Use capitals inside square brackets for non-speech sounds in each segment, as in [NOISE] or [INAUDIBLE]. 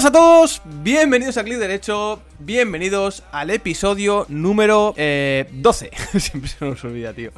buenas a todos, bienvenidos a Clic Derecho, bienvenidos al episodio número eh, 12. [LAUGHS] Siempre se nos olvida, tío.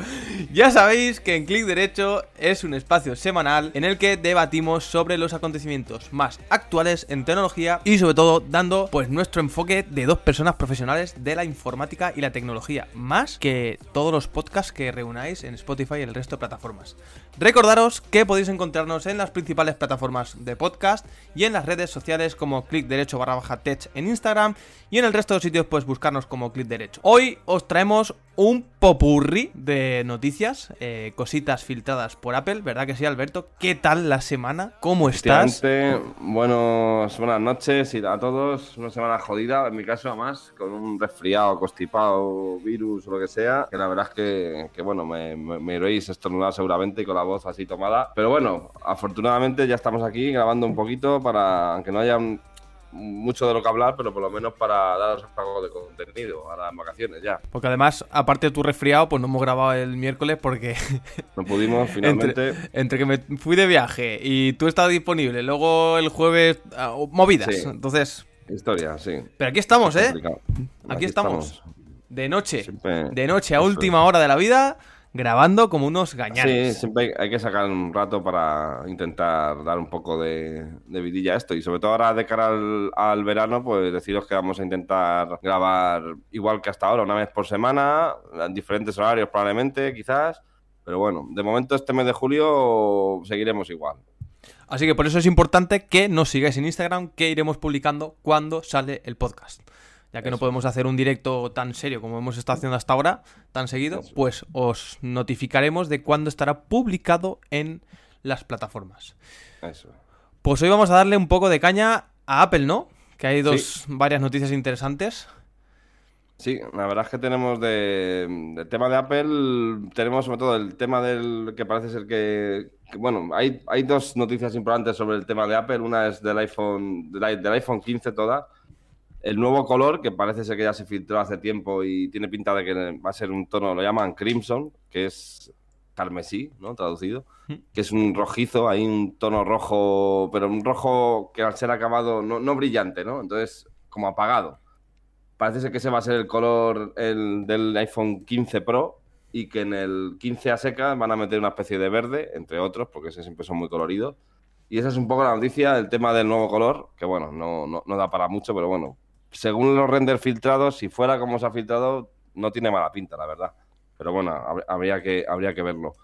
Ya sabéis que en Clic Derecho es un espacio semanal en el que debatimos sobre los acontecimientos más actuales en tecnología y sobre todo dando pues nuestro enfoque de dos personas profesionales de la informática y la tecnología, más que todos los podcasts que reunáis en Spotify y el resto de plataformas. Recordaros que podéis encontrarnos en las principales plataformas de podcast y en las redes sociales como clic derecho barra baja tech en Instagram y en el resto de sitios puedes buscarnos como clic derecho. Hoy os traemos un popurri de noticias, eh, cositas filtradas por Apple, ¿verdad que sí, Alberto? ¿Qué tal la semana? ¿Cómo estás? Buenos, buenas noches y a todos. Una semana jodida, en mi caso además, con un resfriado, constipado, virus o lo que sea, que la verdad es que, que bueno, me, iréis estornudar seguramente y con la voz así tomada. Pero bueno, afortunadamente ya estamos aquí grabando un poquito para, aunque no haya mucho de lo que hablar, pero por lo menos para daros algo de contenido a las vacaciones ya. Porque además, aparte de tu resfriado, pues no hemos grabado el miércoles porque... No pudimos [LAUGHS] finalmente. entre, entre, que me fui de viaje y tú estabas disponible, luego el jueves uh, movidas, Sí. entonces... Historia, sí. Pero aquí estamos, ¿eh? Aquí, estamos. De noche. Siempre- De noche a última hora de la vida, grabando como unos Sí, gañanes. siempre hay, hay que sacar un rato para intentar dar un poco de, de vidilla a esto. Y sobre todo ahora de cara al, al verano, pues deciros que vamos a intentar grabar igual que hasta ahora, una vez por semana, en diferentes horarios probablemente, quizás. Pero bueno, de momento este mes de julio seguiremos igual. Así que por eso es importante que nos sigáis en Instagram, que iremos publicando cuando sale el podcast. Ya que no podemos hacer un directo tan serio como hemos estado haciendo hasta ahora, tan seguido, Eso. pues os notificaremos de cuándo estará publicado en las plataformas. Eso. Pues hoy vamos a darle un poco de caña a Apple, ¿no? Que hay dos varias noticias interesantes. Sí, la verdad es que tenemos de, del tema de Apple, tenemos sobre todo el tema del que parece ser que, que, bueno, hay, hay dos noticias importantes sobre el tema de Apple. Una es del iPhone, del iPhone 15 toda. El nuevo color, que parece ser que ya se filtró hace tiempo y tiene pinta de que va a ser un tono, lo llaman crimson, que es carmesí, ¿no? Traducido. Que es un rojizo, hay un tono rojo, pero un rojo que al ser acabado, no, no brillante, ¿no? Entonces, como apagado. Parece ser que ese va a ser el color el, del iPhone 15 Pro y que en el 15 a seca van a meter una especie de verde, entre otros, porque ese siempre son muy coloridos. Y esa es un poco la noticia, el tema del nuevo color, que bueno, no, no, no da para mucho, pero bueno, según los renders filtrados, si fuera como se ha filtrado, no tiene mala pinta, la verdad. Pero bueno, hab- habría que, habría que verlo.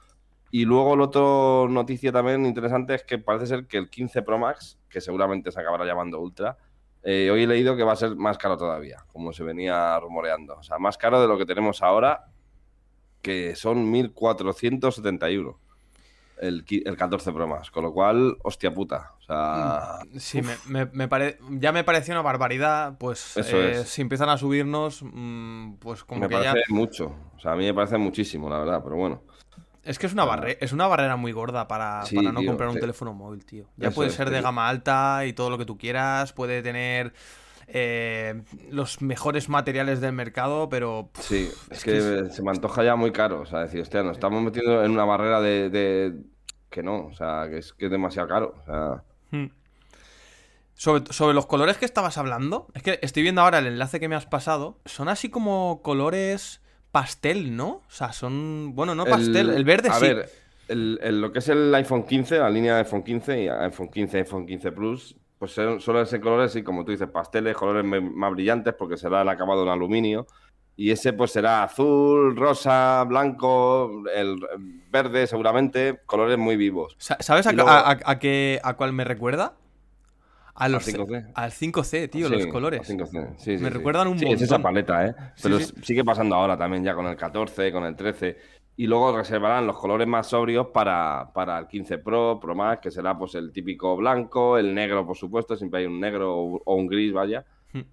Y luego la otra noticia también interesante es que parece ser que el 15 Pro Max, que seguramente se acabará llamando Ultra, eh, hoy he leído que va a ser más caro todavía, como se venía rumoreando. O sea, más caro de lo que tenemos ahora, que son 1.471 el, qui- el 14 Pro Max. Con lo cual, hostia puta. Sea, Sí, me, me- me pare- ya me pareció una barbaridad, pues eh, si empiezan a subirnos, mm, pues como me que ya... parece mucho. O sea, a mí me parece muchísimo, la verdad, pero bueno. Es que es una, barre- es una barrera muy gorda para, Sí, para no tío, comprar un sí. teléfono móvil, tío. Ya Eso puede es, ser de tío. gama alta y todo lo que tú quieras, puede tener eh, los mejores materiales del mercado, pero... pff, Sí, es, es que, que se me antoja ya muy caro. O sea, decir, hostia, nos estamos metiendo en una barrera de, de- que no, o sea, que es, que es demasiado caro. O sea, Hmm. Sobre, sobre los colores que estabas hablando, es que estoy viendo ahora el enlace que me has pasado, son así como colores pastel, ¿no? O sea, son... Bueno, no pastel, el, verde a sí. ver, el- el- lo que es el iPhone 15, la línea de iPhone 15 y iPhone 15, iPhone 15 Plus, pues son- suelen ser colores, y como tú dices, pasteles, colores más brillantes, porque será el acabado en aluminio. Y ese pues será azul, rosa, blanco, el verde seguramente, colores muy vivos. Sa- ¿Sabes a, Y luego- a- a- a qué, a cuál me recuerda? A los, 5C. Al 5C, tío, Sí, los colores. a 5C, sí, sí, Me recuerdan un Sí, es esa montón. paleta, ¿eh? Pero sigue pasando ahora también ya con el 14, con el 13. Y luego reservarán los colores más sobrios para, para el 15 Pro, Pro Max, que será pues el típico blanco, el negro, por supuesto, siempre hay un negro o, o un gris, vaya.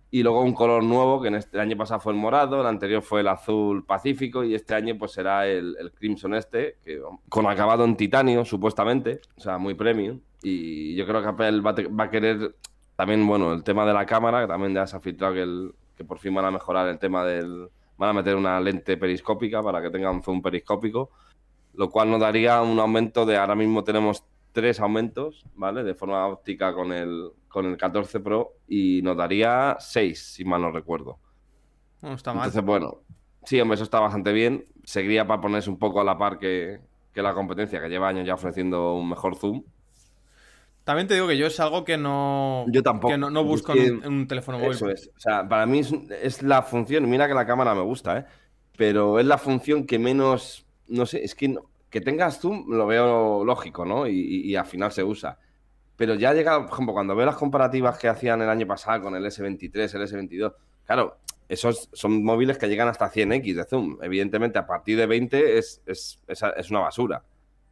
Y luego un color nuevo, que en este el año pasado fue el morado, el anterior fue el azul pacífico y este año pues será el, el crimson este, que, con acabado en titanio, supuestamente, o sea, muy premium. Y yo creo que Apple va va a querer también, bueno, el tema de la cámara, que también ya se ha filtrado que, el- que por fin van a mejorar el tema del... Van a meter una lente periscópica para que tenga un zoom periscópico, lo cual nos daría un aumento de ahora mismo tenemos tres aumentos, ¿vale? De forma óptica con el, con el 14 Pro y nos daría 6, si mal no recuerdo. No está mal. Entonces, bueno, sí, hombre, eso está bastante bien. Seguiría para ponerse un poco a la par que, que la competencia, que lleva años ya ofreciendo un mejor zoom. También te digo que yo es algo que no. Yo tampoco. Que no, no Es busco que en, un, en un teléfono móvil. Eso es. O sea, para mí es, es la función. Mira que la cámara me gusta, ¿eh? Pero es la función que menos. No sé, es que no- que tengas zoom lo veo lógico, ¿no? Y, y- y al final se usa. Pero ya llega, por ejemplo, cuando veo las comparativas que hacían el año pasado con el S23, el S22, claro, esos son móviles que llegan hasta 100x de zoom. Evidentemente, a partir de 20 es, es, es, es una basura.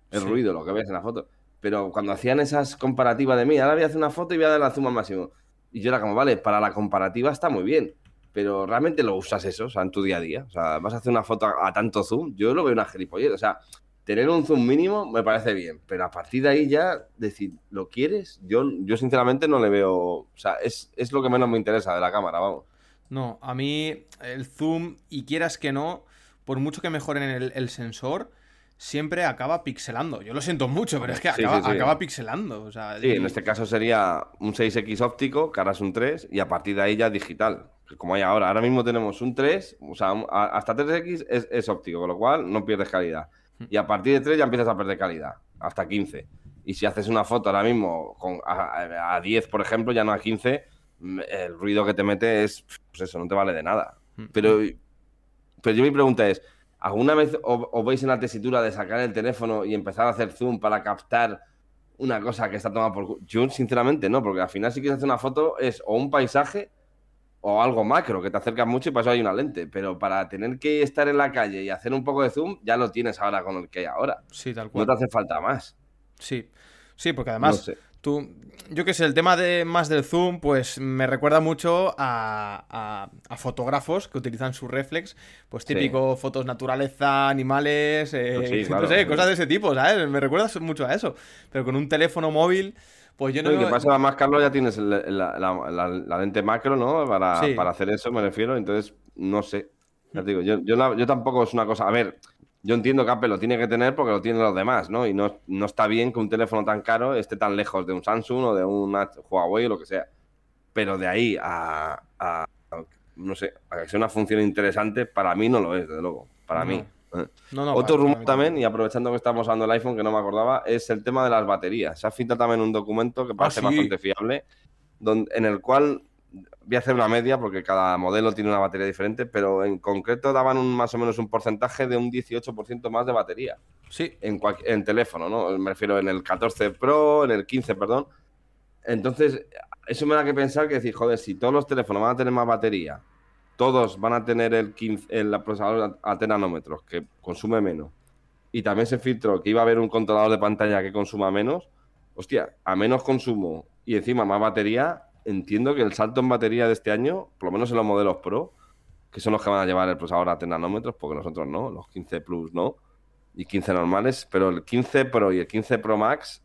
Es Sí. ruido lo que ves en la foto. Pero cuando hacían esas comparativas de mí, ahora voy a hacer una foto y voy a dar la zoom al máximo. Y yo era como, vale, para la comparativa está muy bien. Pero realmente lo usas eso, o sea, en tu día a día. O sea, vas a hacer una foto a, a tanto zoom. Yo lo veo una gilipollez. O sea, tener un zoom mínimo me parece bien. Pero a partir de ahí ya, decir, ¿lo quieres? Yo, yo sinceramente no le veo. O sea, es, es lo que menos me interesa de la cámara, vamos. No, a mí el zoom, y quieras que no, por mucho que mejoren el, el sensor, siempre acaba pixelando. Yo lo siento mucho, pero es que acaba, sí, sí. acaba pixelando. O sea, Sí, y- en este caso sería un 6X óptico, que ahora es un 3, y a partir de ahí ya digital, como hay ahora. Ahora mismo tenemos un 3, o sea, hasta 3X es, es óptico, con lo cual no pierdes calidad. Y a partir de 3 ya empiezas a perder calidad, hasta 15. Y si haces una foto ahora mismo con, a, a- a 10, por ejemplo, ya no a 15, mm, el ruido que te mete es, pues eso, no te vale de nada. Pero, pero yo mi pregunta es, ¿alguna vez o- os veis en la tesitura de sacar el teléfono y empezar a hacer zoom para captar una cosa que está tomada por... Yo, sinceramente, no, porque al final si quieres hacer una foto es o un paisaje o algo macro, que te acercas mucho y para eso hay una lente. Pero para tener que estar en la calle y hacer un poco de zoom, ya lo tienes ahora con el que hay ahora. Sí, tal No cual. te hace falta más. Sí. Sí, porque además, No sé. tú, yo qué sé, el tema de más del zoom, pues me recuerda mucho a, a- a fotógrafos que utilizan su reflex, pues Sí. típico fotos naturaleza, animales, eh, Pues sí, [LAUGHS] no sé, cosas de ese tipo, ¿sabes? Me recuerda mucho a eso. Pero con un teléfono móvil, pues yo no... Y que pasa más, Carlos, ya tienes la, la- la- la lente macro, ¿no? Para, Sí. para hacer eso, me refiero. Entonces, no sé. Ya te digo, yo, yo, yo tampoco es una cosa. A ver, yo entiendo que Apple lo tiene que tener porque lo tienen los demás, ¿no? Y no, no está bien que un teléfono tan caro esté tan lejos de un Samsung o de un Huawei o lo que sea. Pero de ahí a, a- a- no sé, a que sea una función interesante, para mí no lo es, desde luego. Para No. mí. No, no, Otro rumor también, y aprovechando que estamos usando el iPhone, que no me acordaba, es el tema de las baterías. Se ha filtrado también un documento que parece sí. bastante fiable, donde, en el cual voy a hacer una media porque cada modelo tiene una batería diferente, pero en concreto daban un, más o menos un porcentaje de un 18% más de batería Sí, en, cual- en teléfono, ¿no? Me refiero en el 14 Pro, en el 15, perdón. Entonces, eso me da que pensar que decir, joder, si todos los teléfonos van a tener más batería, todos van a tener el, 15, el procesador a 10 nanómetros, que consume menos, y también se filtró que iba a haber un controlador de pantalla que consuma menos, hostia, a menos consumo y encima más batería, entiendo que el salto en batería de este año, por lo menos en los modelos Pro, que son los que van a llevar el procesador a 10 nanómetros, porque nosotros no, los 15 Plus no, y 15 normales, pero el 15 Pro y el 15 Pro Max,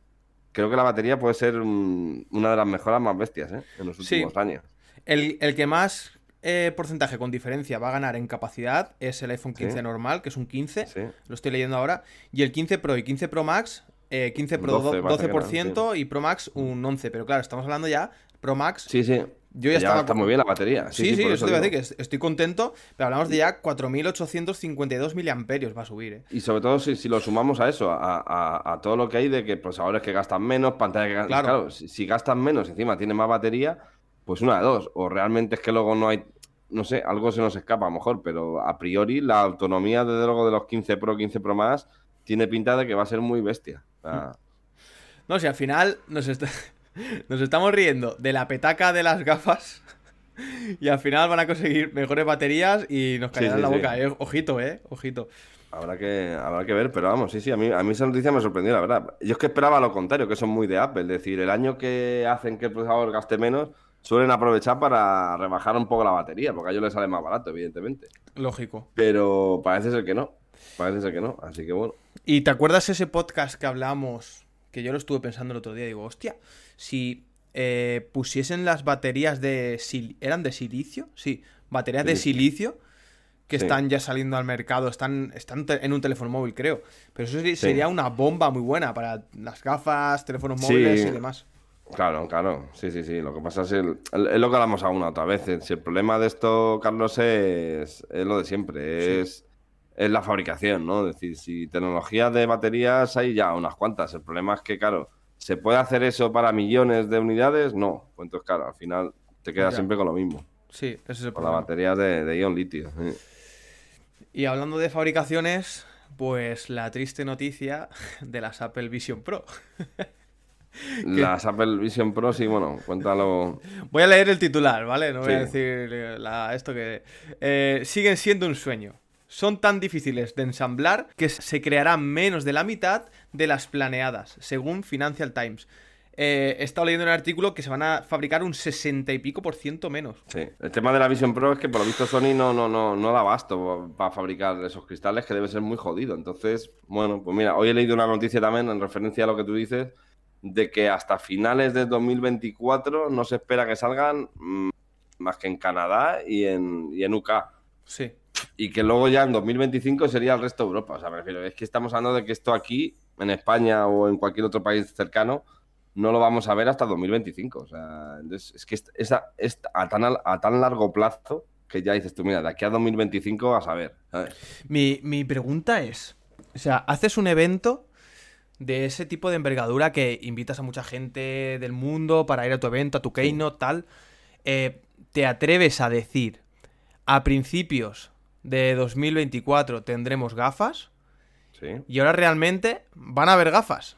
creo que la batería puede ser una de las mejoras más bestias ¿eh? en los Sí. últimos años. el, el que más eh, porcentaje con diferencia va a ganar en capacidad es el iPhone 15 Sí. normal, que es un 15, Sí. lo estoy leyendo ahora, y el 15 Pro y 15 Pro Max, eh, 15 Pro 12 do- parece que 12%, y Pro Max un 11%, pero claro, estamos hablando ya, Pro Max, Sí, sí. yo ya Ya estaba... está muy bien la batería. Sí, sí, por eso te iba a decir, que est- estoy contento, pero hablamos de ya 4.852 miliamperios va a subir, ¿eh? Y sobre todo si, si lo sumamos a eso, a, a- a todo lo que hay de que procesadores que gastan menos, pantalla que gastan. Claro. Claro, si, si gastan menos, encima tienen más batería, pues una de dos. O realmente es que luego no hay. No sé, algo se nos escapa a lo mejor, pero a priori la autonomía, desde luego, de los 15 Pro, 15 Pro más, tiene pinta de que va a ser muy bestia. O sea, No, si al final nos, est- [LAUGHS] nos estamos riendo de la petaca de las gafas [LAUGHS] y al final van a conseguir mejores baterías y nos Sí, sí, la sí. boca, ¿eh? Ojito, ¿eh? Ojito. Habrá que, habrá que ver, pero vamos, sí, sí, a mí, a mí esa noticia me sorprendió, la verdad. Yo es que esperaba lo contrario, que son muy de Apple, es decir, el año que hacen que el procesador gaste menos, suelen aprovechar para rebajar un poco la batería, porque a ellos les sale más barato, evidentemente. Lógico. Pero parece ser que no, parece ser que no, así que bueno. ¿Y te acuerdas ese podcast que hablamos? Que yo lo estuve pensando el otro día. Digo, hostia, si eh, pusiesen las baterías de. ¿Eran de silicio? Sí, baterías de silicio. que Sí. están ya saliendo al mercado, están, están en un teléfono móvil, creo. Pero eso sí- sería una bomba muy buena para las gafas, teléfonos móviles y demás. Claro, claro, sí, sí, sí. Lo que pasa es, el- es lo que hablamos alguna otra vez. Si el problema de esto, Carlos, es, es lo de siempre, es, es la fabricación, ¿no? Es decir, si tecnologías de baterías hay ya unas cuantas. El problema es que, claro, ¿se puede hacer eso para millones de unidades? No. Pues entonces, claro, al final te quedas Ya. siempre con lo mismo, Sí, ese es el con las problema. baterías de, de ion litio. sí. Y hablando de fabricaciones, pues la triste noticia de las Apple Vision Pro. [LAUGHS] Las Apple Vision Pro, sí, bueno, cuéntalo. Voy a leer el titular, ¿vale? No voy a decir eh, la- esto que... eh, siguen siendo un sueño. Son tan difíciles de ensamblar que se crearán menos de la mitad de las planeadas, según Financial Times. Eh, he estado leyendo un artículo que se van a fabricar un 60 y pico por ciento menos. Sí, el tema de la Vision Pro es que por lo visto Sony no, no, no, no da abasto para fabricar esos cristales que debe ser muy jodido. Entonces, bueno, pues mira, hoy he leído una noticia también en referencia a lo que tú dices, de que hasta finales de 2024 no se espera que salgan mm, más que en Canadá y en, y en UK. Sí. Y que luego ya en 2025 sería el resto de Europa. O sea, me refiero, es que estamos hablando de que esto aquí, en España o en cualquier otro país cercano, no lo vamos a ver hasta 2025. O sea, entonces, es que es, es a, es a tan, a tan largo plazo que ya dices tú, mira, de aquí a 2025 a saber. ¿sabes? Mi, mi pregunta es, o sea, haces un evento de ese tipo de envergadura que invitas a mucha gente del mundo para ir a tu evento, a tu keynote, tal, eh, ¿te atreves a decir a principios de 2024 tendremos gafas Sí. y ahora realmente van a haber gafas?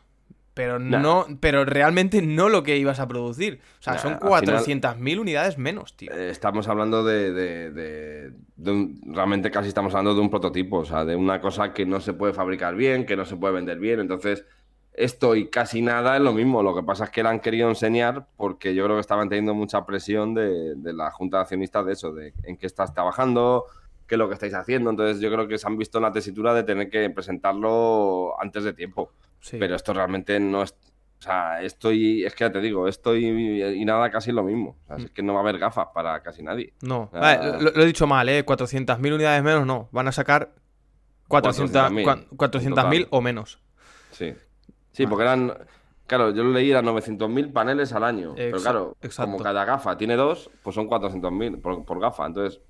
Pero Nah. no, pero realmente no lo que ibas a producir. O sea, Nah, son al final- 400.000 unidades menos, tío. Eh, Estamos hablando de, de- de- de un- realmente casi estamos hablando de un prototipo, o sea, de una cosa que no se puede fabricar bien, que no se puede vender bien. Entonces, esto y casi nada es lo mismo. Lo que pasa es que la han querido enseñar porque yo creo que estaban teniendo mucha presión de, de la Junta de Accionistas de eso, de en qué estás trabajando, qué es lo que estáis haciendo. Entonces, yo creo que se han visto en la tesitura de tener que presentarlo antes de tiempo. Sí. Pero esto realmente no es. O sea, esto y. Es que ya te digo, esto y, y nada casi lo mismo. O sea, Mm. es que no va a haber gafas para casi nadie. No, Ah. Vale, lo, lo he dicho mal, ¿eh? 400.000 unidades menos, no. Van a sacar 400 400.000, cua- 400.000 total. o menos. Sí. Sí, porque eran. Claro, yo lo leí, eran 900.000 paneles al año. Pero claro, exacto. como cada gafa tiene dos, pues son 400.000 por, por gafa. Entonces,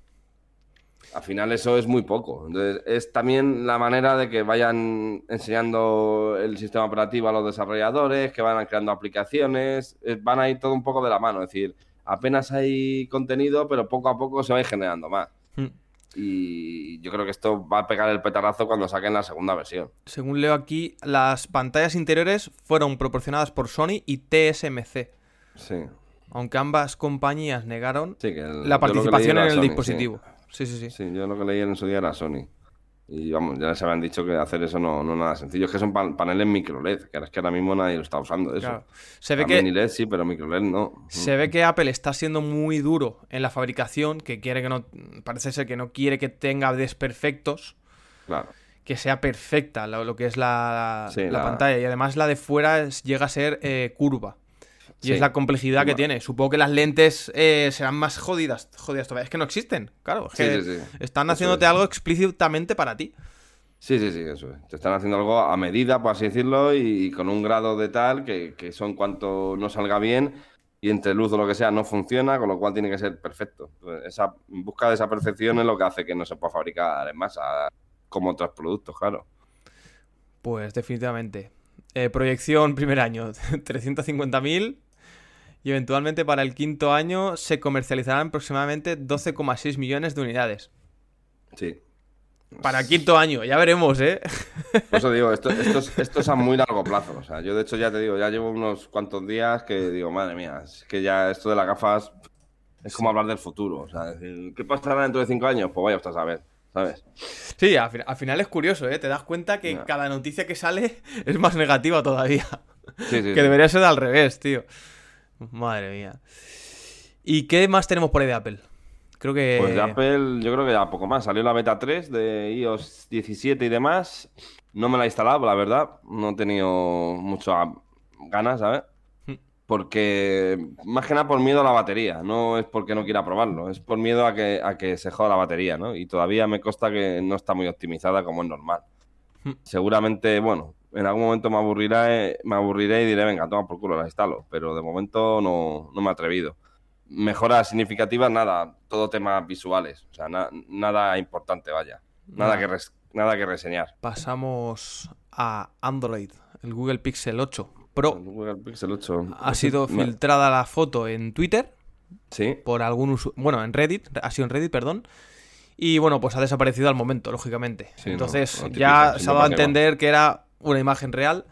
al final eso es muy poco. Entonces, es también la manera de que vayan enseñando el sistema operativo a los desarrolladores, que van creando aplicaciones, eh, van a ir todo un poco de la mano. Es decir, apenas hay contenido, pero poco a poco se va a ir generando más. Mm. Y yo creo que esto va a pegar el petardazo cuando saquen la segunda versión. Según leo aquí, las pantallas interiores fueron proporcionadas por Sony y TSMC, Sí. aunque ambas compañías negaron Sí, el- la participación en el Sony, dispositivo. Sí, sí, sí. Sí. Sí, yo lo que leí en su día era Sony. Y vamos, ya se habían dicho que hacer eso no, no es nada sencillo. Es que son pan- paneles micro LED, que ahora es que ahora mismo nadie lo está usando eso. Claro. Se ve También que LED sí, pero micro LED no. Se ve que Apple está siendo muy duro en la fabricación, que quiere que no. Parece ser que no quiere que tenga desperfectos, Claro. que sea perfecta lo, lo que es la, Sí, la la- pantalla. Y además la de fuera llega a ser eh, curva. Y Sí. es la complejidad que tiene. Supongo que las lentes eh, serán más jodidas, jodidas todavía. Es que no existen, claro. es Sí, que sí, sí. Están haciéndote es. algo explícitamente para ti. Sí, sí, sí, eso es. Te están haciendo algo a medida, por así decirlo, y, con un grado de tal que, que eso en cuanto no salga bien y entre luz o lo que sea no funciona, con lo cual tiene que ser perfecto. Entonces, Esa busca de esa perfección es lo que hace que no se pueda fabricar en masa como otros productos, claro. Pues definitivamente. Eh, proyección primer año, [LAUGHS] 350.000. Y eventualmente para el quinto año se comercializarán aproximadamente 12,6 millones de unidades. Sí. Para el quinto año, ya veremos, ¿eh? [LAUGHS] Por eso digo, esto, esto, es, esto es a muy largo plazo. O sea, yo de hecho ya te digo, ya llevo unos cuantos días que digo, madre mía, es que ya esto de las gafas es como hablar del futuro. O sea, ¿qué pasará dentro de cinco años? Pues vaya usted a saber, ¿sabes? Sí, al, fin- al final es curioso, ¿eh? Te das cuenta que cada noticia que sale [LAUGHS] es más negativa todavía. Sí, sí, que sí. debería ser al revés, tío. Madre mía. ¿Y qué más tenemos por ahí de Apple? Creo que... Pues de Apple, yo creo que ya poco más. Salió la beta 3 de iOS 17 y demás. No me la he instalado, la verdad. No he tenido muchas ganas, ¿sabes? Hmm. porque más que nada por miedo a la batería, no es porque no quiera probarlo, es por miedo a que, a que se joda la batería, ¿no? Y todavía me consta que no está muy optimizada como es normal. Hmm. Seguramente, bueno, en algún momento me aburriré, me aburriré y diré, venga, toma por culo, la instalo, pero de momento no, no me he atrevido. Mejoras significativas, nada, todo temas visuales, o sea, na- nada importante, vaya. Nada, Nada. que nada que reseñar. Pasamos a Android, el Google Pixel 8 Pro. El Google Pixel 8. Ha sido [LAUGHS] Me- filtrada la foto en Twitter Sí, por algún bueno, en Reddit, ha sido en Reddit, perdón. Y bueno, pues ha desaparecido al momento, lógicamente. Sí, no, Entonces típico, ya se ha dado a entender que era una imagen real.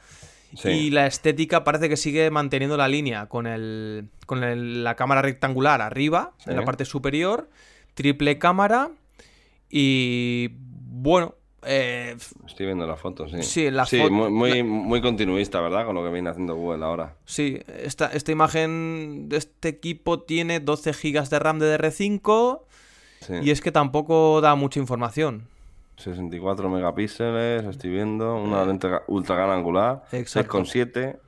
sí. Y la estética parece que sigue manteniendo la línea con, el, con el- la cámara rectangular arriba, Sí. en la parte superior, triple cámara y bueno, eh, Estoy viendo la foto, sí. Sí, la Sí, foto- muy, muy, muy continuista, ¿verdad? Con lo que viene haciendo Google ahora. sí, esta, esta imagen de este equipo tiene 12 GB de RAM DDR5 Sí. y es que tampoco da mucha información. 64 megapíxeles, estoy viendo. Una lente ga- ultra gran angular. Exacto. 6,7.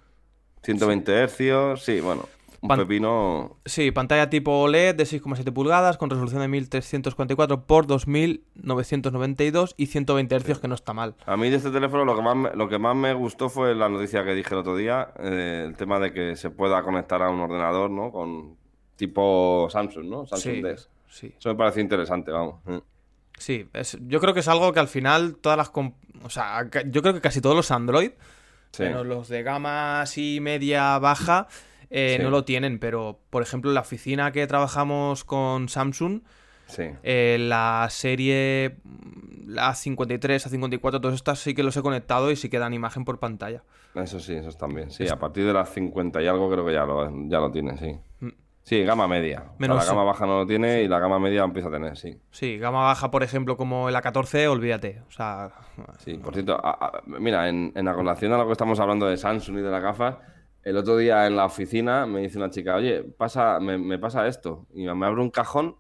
120 hercios. Sí, bueno. Un Pan- pepino. Sí, pantalla tipo OLED de 6,7 pulgadas con resolución de 1344 por 2992 y 120 Hz que no está mal. A mí de este teléfono lo que más me, lo que más me gustó fue la noticia que dije el otro día. eh, el tema de que se pueda conectar a un ordenador, ¿no? Con tipo Samsung, ¿no? Samsung Sí, sí. Eso me pareció interesante, vamos. Mm. Sí, es- yo creo que es algo que al final todas las... O sea, yo creo que casi todos los Android, Sí. menos los de gama así media baja, eh, Sí. no lo tienen, pero por ejemplo en la oficina que trabajamos con Samsung, Sí. eh, la serie la 53, a 54, todas estas sí que los he conectado y sí que dan imagen por pantalla. Eso sí, eso también. Sí, a partir de las 50 y algo creo que ya lo, ya lo tiene, sí. Mm. Sí, gama media. O sea, Menos- la gama baja no lo tiene y la gama media empieza a tener, sí. Sí, gama baja, por ejemplo, como el A14, olvídate. O sea, Sí, por cierto, a- a- mira, en, en relación a lo que estamos hablando de Samsung y de las gafas, el otro día en la oficina me dice una chica, oye, pasa, me, me pasa esto. Y me abre un cajón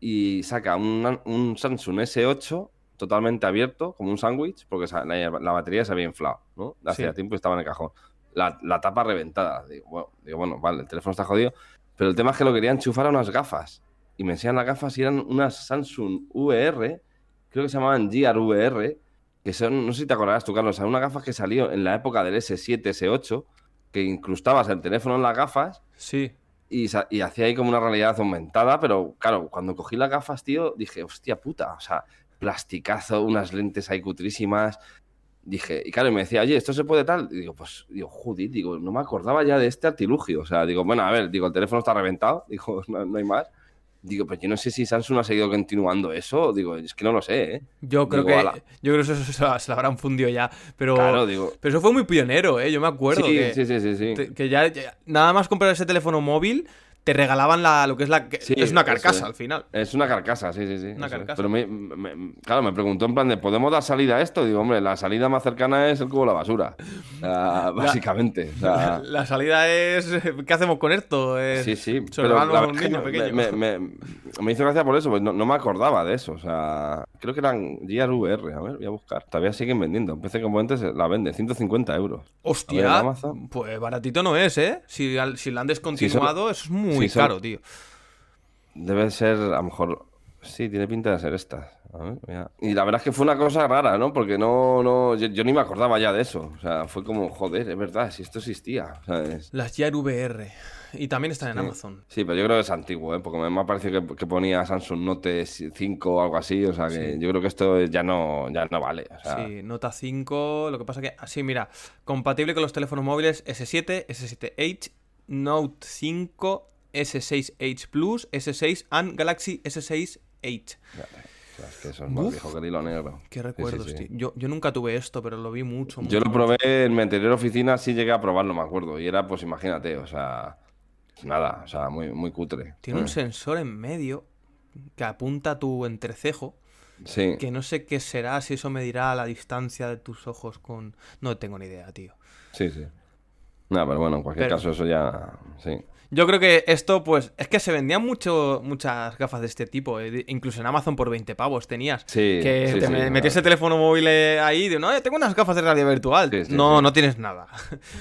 y saca un, un Samsung S8 totalmente abierto, como un sándwich, porque la, la batería se había inflado, ¿no? Hacía Sí. tiempo y estaba en el cajón. La, la tapa reventada. Digo bueno, digo, bueno, vale, el teléfono está jodido. Pero el tema es que lo quería enchufar a unas gafas. Y me enseñan las gafas y eran unas Samsung VR, creo que se llamaban Gear VR, que son, no sé si te acordarás tú, Carlos, eran unas gafas que salió en la época del S7, S8, que incrustabas el teléfono en las gafas sí. y, y hacía ahí como una realidad aumentada, pero claro, cuando cogí las gafas, tío, dije, hostia puta, o sea, plasticazo, unas lentes ahí cutrísimas. Dije, y claro, y me decía, oye, ¿esto se puede tal? Y digo, pues, digo, joder, digo, no me acordaba ya de este artilugio. O sea, digo, bueno, a ver, digo, el teléfono está reventado, [LAUGHS] digo, no, no hay más. Digo, pero yo no sé si Samsung ha seguido continuando eso. Digo, es que no lo sé, ¿eh? Yo creo Digo, que ala. yo creo que eso se, la- se lo habrán fundido ya. Pero, Claro, digo. pero eso fue muy pionero, ¿eh? Yo me acuerdo Sí, que, sí, sí, sí, sí. te- que ya, ya- nada más comprar ese teléfono móvil, te regalaban la, lo que es la... Sí, es una carcasa es. al final. Es una carcasa, sí, sí, sí. Una carcasa. Pero me, me- claro, me preguntó en plan de, ¿podemos dar salida a esto? Digo, hombre, la salida más cercana es el cubo de la basura. [LAUGHS] Básicamente. O sea, [LAUGHS] La salida es... ¿Qué hacemos con esto? Es- sí, sí. Pero la un niño me, pequeño. me- hizo gracia por eso, pues no, no me acordaba de eso. O sea, creo que eran Gear VR. A ver, voy a buscar. Todavía siguen vendiendo. PC Componentes la vende, 150 euros. Ver, Hostia, Amazon. pues baratito no es, ¿eh? Si, al- si la han descontinuado, es muy sí, son- caro, tío. Debe ser, a lo mejor. Sí, tiene pinta de ser estas. A ver, mira. Y la verdad es que fue una cosa rara, ¿no? Porque no, no, yo, yo ni me acordaba ya de eso. O sea, fue como, joder, es verdad, si esto existía. ¿sabes? Las Gear VR. Y también están en Amazon. Sí, pero yo creo que es antiguo, ¿eh? Porque me, ha parecido que, que ponía Samsung Note 5 o algo así. O sea, que yo creo que esto ya no, ya no vale. O sea, Sí, Nota 5, lo que pasa que... Así, mira, compatible con los teléfonos móviles S7, S7H, Note 5, S6H Plus, S6 and Galaxy S6H. ya, o sea, es que eso es más Uf. viejo que el hilo negro. Qué Sí, sí, recuerdos, sí. tío. Yo, yo nunca tuve esto, pero lo vi mucho. Yo lo probé en mi anterior oficina, sí llegué a probarlo, me acuerdo. Y era, pues imagínate, o sea, nada, o sea, muy, muy cutre. Tiene un Eh, sensor en medio que apunta a tu entrecejo, Sí. que no sé qué será, si eso medirá la distancia de tus ojos con... No tengo ni idea, tío. Sí, sí. No, pero bueno, en cualquier Pero- caso eso ya... Sí. Yo creo que esto, pues, es que se vendían mucho, muchas gafas de este tipo. eh, Incluso en Amazon por 20 pavos tenías. Sí, que sí, te sí, claro. metías el teléfono móvil eh, ahí y de, no, tengo unas gafas de realidad virtual. No, no tienes nada.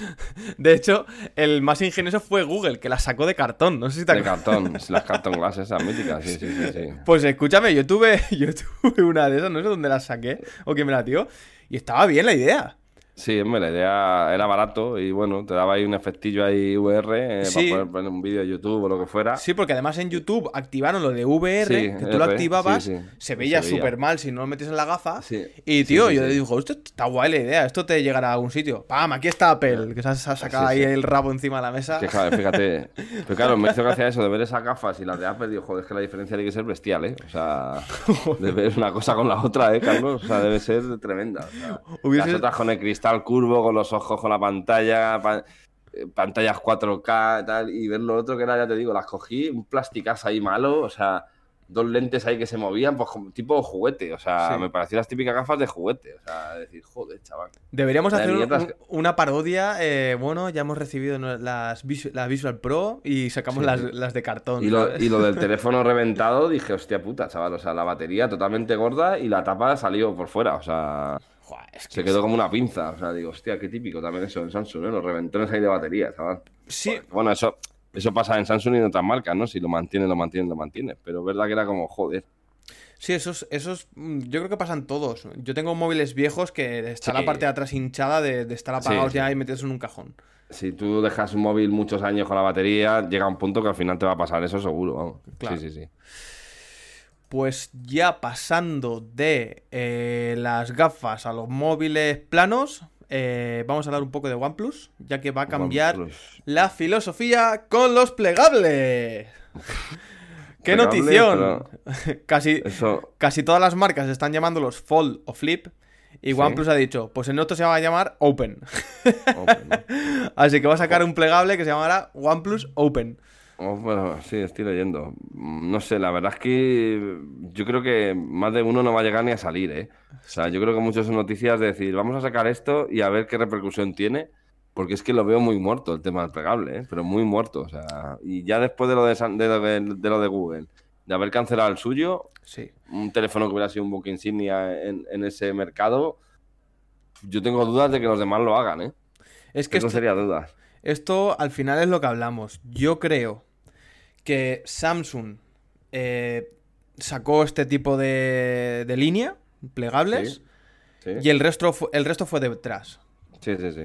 [LAUGHS] De hecho, el más ingenioso fue Google, que la sacó de cartón. No sé si te De acuerdas. cartón, [LAUGHS] las cartón glass esas míticas, sí, sí, sí. sí. Pues escúchame, yo tuve, [LAUGHS] yo tuve una de esas, no sé dónde la saqué o quién me la dio. Y estaba bien la idea. Sí, hombre, la idea era barato y bueno, te daba ahí un efectillo ahí VR eh, Sí. para poder poner un vídeo de YouTube o lo que fuera. Sí, porque además en YouTube activaron lo de VR, Sí, que tú lo activabas, sí, se veía súper mal si no lo metes en la gafa. Y tío, yo le digo, esto está guay la idea, esto te llegará a algún sitio. ¡Pam! Aquí está Apple, que se ha sacado ahí el rabo encima de la mesa. Que claro, fíjate. [LAUGHS] Pero claro, me hizo gracia eso de ver esas gafas y las de Apple. Digo, joder, es que la diferencia tiene que ser bestial, ¿eh? O sea, [LAUGHS] de ver una cosa con la otra, ¿eh, Carlos? O sea, debe ser tremenda. O sea, Hubiese- Las otras con el cristal curvo, con los ojos con la pantalla, pa- eh, pantallas 4K tal, y ver lo otro que era, ya te digo, las cogí, un plasticazo ahí malo, o sea, dos lentes ahí que se movían, pues como tipo juguete, o sea, Sí. me parecían las típicas gafas de juguete, o sea, decir, joder, chaval. Deberíamos hacer un- una parodia. eh, bueno, ya hemos recibido las, las Visual Pro y sacamos Sí, las, las de cartón. Y lo, y lo del [LAUGHS] teléfono reventado, dije, hostia puta, chaval, o sea, la batería totalmente gorda y la tapa salió por fuera, o sea, Joder, es que se quedó como una pinza, o sea, digo, hostia, qué típico también eso en Samsung, ¿eh? Los reventones ahí de batería, chaval. Sí, Bueno, eso, eso pasa en Samsung y en otras marcas, ¿no? Si lo mantiene, lo mantiene, lo mantiene. Pero es verdad que era como, joder. Sí, esos, esos, mm, yo creo que pasan todos. Yo tengo móviles viejos que está Sí. la parte de atrás hinchada de, de estar apagados Sí, ya y metidos en un cajón. Si tú dejas un móvil muchos años con la batería, llega un punto que al final te va a pasar eso seguro, vamos. Claro. Sí, sí, sí. Pues ya pasando de eh, las gafas a los móviles planos, eh, vamos a hablar un poco de OnePlus, ya que va a cambiar OnePlus. la filosofía con los plegables. [LAUGHS] ¡Qué Plegable, notición! [LAUGHS] casi, Eso, casi todas las marcas están llamándolos Fold o Flip. Y Sí. OnePlus ha dicho, pues el otro se va a llamar Open. Open. [LAUGHS] Así que va a sacar un plegable que se llamará OnePlus Open. Oh, bueno, sí, estoy leyendo. Mm, No sé, la verdad es que yo creo que más de uno no va a llegar ni a salir, ¿eh? O sea, yo creo que muchas noticias de decir, vamos a sacar esto y a ver qué repercusión tiene, porque es que lo veo muy muerto el tema del plegable, ¿eh? Pero muy muerto, o sea, y ya después de lo de, San- de lo de, de lo de Google, de haber cancelado el suyo, Sí. un teléfono que hubiera sido un book insignia en, en ese mercado, yo tengo dudas de que los demás lo hagan, ¿eh? Es que esto, sería dudas. esto al final es lo que hablamos. Yo creo que Samsung eh, sacó este tipo de, de línea, plegables, Sí, y el resto, el resto fue detrás. sí, sí. sí.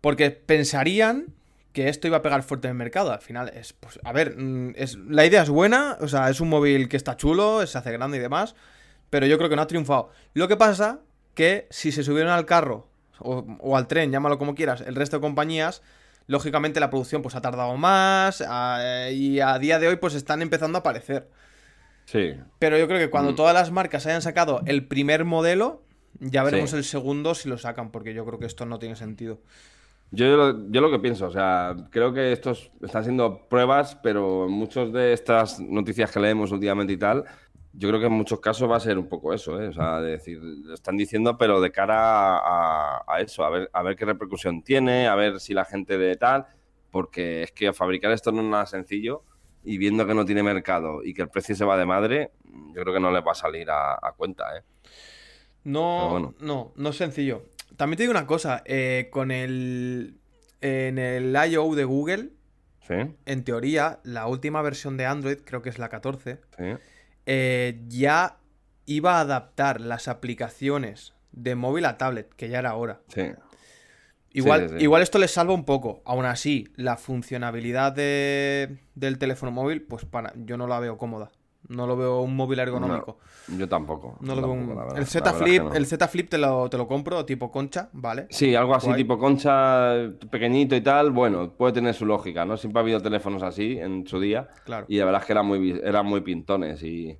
Porque pensarían que esto iba a pegar fuerte en el mercado. Al final es, pues, a ver, mm, es, la idea es buena, o sea, es un móvil que está chulo, se hace grande y demás, pero yo creo que no ha triunfado. Lo que pasa que si se subieron al carro o, o al tren, llámalo como quieras, el resto de compañías, lógicamente la producción pues ha tardado más a- y a día de hoy pues están empezando a aparecer. Sí, Pero yo creo que cuando Mm. todas las marcas hayan sacado el primer modelo, ya veremos Sí. el segundo si lo sacan, porque yo creo que esto no tiene sentido. Yo, lo- yo lo que pienso, o sea, creo que estos están siendo pruebas, pero muchas de estas noticias que leemos últimamente y tal, yo creo que en muchos casos va a ser un poco eso, ¿eh? O sea, de decir, lo están diciendo, pero de cara a, a eso, a ver, a ver qué repercusión tiene, a ver si la gente de tal, porque es que fabricar esto no es nada sencillo y viendo que no tiene mercado y que el precio se va de madre, yo creo que no les va a salir a, a cuenta, ¿eh? No, bueno. no, no es sencillo. También te digo una cosa, eh, con el en el I.O. de Google, Sí, en teoría, la última versión de Android, creo que es la 14, sí, eh, ya iba a adaptar las aplicaciones de móvil a tablet, que ya era hora. sí. Igual, sí, sí. igual esto les salva un poco. Aún así, la funcionabilidad de- del teléfono móvil, pues para, yo no la veo cómoda. No lo veo un móvil ergonómico. Yo tampoco. No, lo veo un... El Z Flip, no. el Z Flip te lo, te lo compro, tipo concha, ¿vale? Sí, algo así Guay. tipo concha, pequeñito y tal, bueno, puede tener su lógica, ¿no? Siempre ha habido teléfonos así en su día Claro. y la verdad es que eran muy, eran muy pintones y,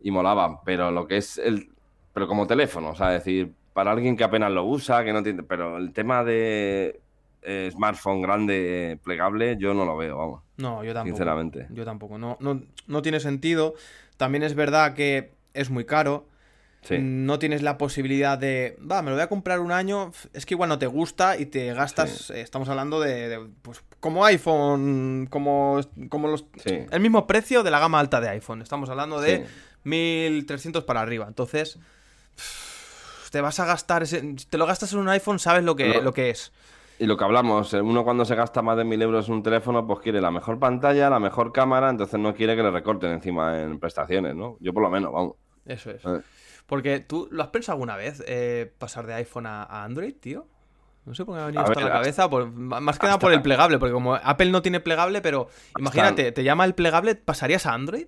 y molaban, pero lo que es el... Pero como teléfono, o sea, es decir, para alguien que apenas lo usa, que no tiene... Pero el tema de eh, smartphone grande, eh, plegable, yo no lo veo, vamos, No, yo tampoco. sinceramente. Yo tampoco. No, no, no tiene sentido. También es verdad que es muy caro. Sí. No tienes la posibilidad de, va, me lo voy a comprar un año, es que igual no te gusta y te gastas, eh, estamos hablando de, de, pues, como iPhone, como, como los, Sí. el mismo precio de la gama alta de iPhone. Estamos hablando de Sí. 1300 para arriba. Entonces, te vas a gastar, ese- te lo gastas en un iPhone, sabes lo que, lo que es. Y lo que hablamos, eh, uno cuando se gasta más de mil euros en un teléfono, pues quiere la mejor pantalla, la mejor cámara, entonces no quiere que le recorten encima en prestaciones, ¿no? Yo por lo menos, vamos. Eso es. Eh, Porque tú, ¿lo has pensado alguna vez? eh, pasar de iPhone a, a Android, tío. No sé por qué me ha venido A esto a ver, la cabeza. por- más que nada por el plegable, porque como Apple no tiene plegable, pero imagínate, te llama el plegable, ¿pasarías a Android?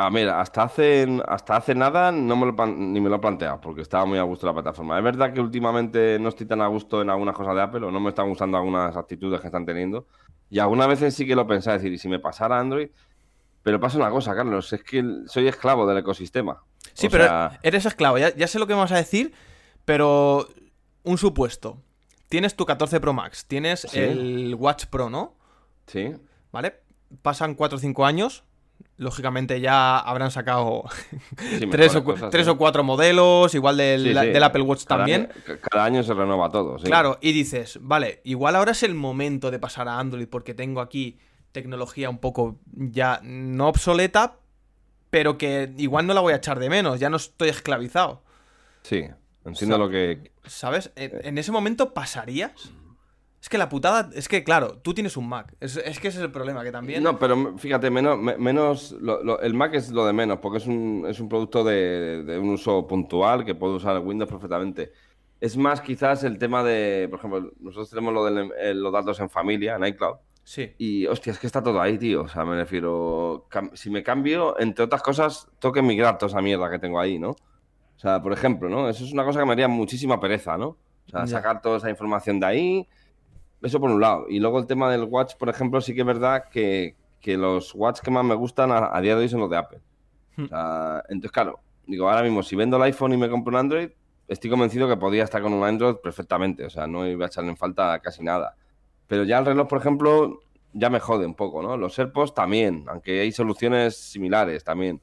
Ah, mira, hasta hace, hasta hace nada no me lo, ni me lo he planteado, porque estaba muy a gusto la plataforma. Es verdad que últimamente no estoy tan a gusto en algunas cosas de Apple, o no me están gustando algunas actitudes que están teniendo. Y algunas veces sí que lo pensé, decir, ¿y si me pasara Android? Pero pasa una cosa, Carlos, es que soy esclavo del ecosistema. Sí, O pero sea, eres esclavo. Ya, ya sé lo que me vas a decir, pero un supuesto. Tienes tu 14 Pro Max, tienes Sí. el Watch Pro, ¿no? sí, ¿Vale? Pasan 4 o 5 años. Lógicamente ya habrán sacado sí, [LAUGHS] tres, o, cu- cosas, tres sí. o cuatro modelos, igual del, Sí, sí. del Apple Watch Cada también. año- cada año se renueva todo, sí. Claro, y dices, vale, igual ahora es el momento de pasar a Android porque tengo aquí tecnología un poco ya no obsoleta, pero que igual no la voy a echar de menos, ya no estoy esclavizado. Sí, entiendo lo que... ¿Sabes? En, en ese momento pasarías. Es que la putada, es que claro, tú tienes un Mac. Es, es que ese es el problema, que también... No, pero fíjate, menos, me- menos lo- lo- el Mac es lo de menos, porque es un, es un producto de, de un uso puntual que puede usar Windows perfectamente. Es más quizás el tema de, por ejemplo, nosotros tenemos lo de eh, los datos en familia, en iCloud, Sí. y hostia, es que está todo ahí, tío. O sea, me refiero, si me cambio, entre otras cosas, tengo que migrar toda esa mierda que tengo ahí, ¿no? O sea, por ejemplo, ¿no? Eso es una cosa que me haría muchísima pereza, ¿no? O sea, Ya. sacar toda esa información de ahí, eso por un lado. Y luego el tema del Watch, por ejemplo, sí que es verdad que, que los Watch que más me gustan a, a día de hoy son los de Apple. Hmm. O sea, entonces, claro, digo, ahora mismo, si vendo el iPhone y me compro un Android, estoy convencido que podría estar con un Android perfectamente. O sea, no iba a echarle en falta casi nada. Pero ya el reloj, por ejemplo, ya me jode un poco, ¿no? Los AirPods también, aunque hay soluciones similares también.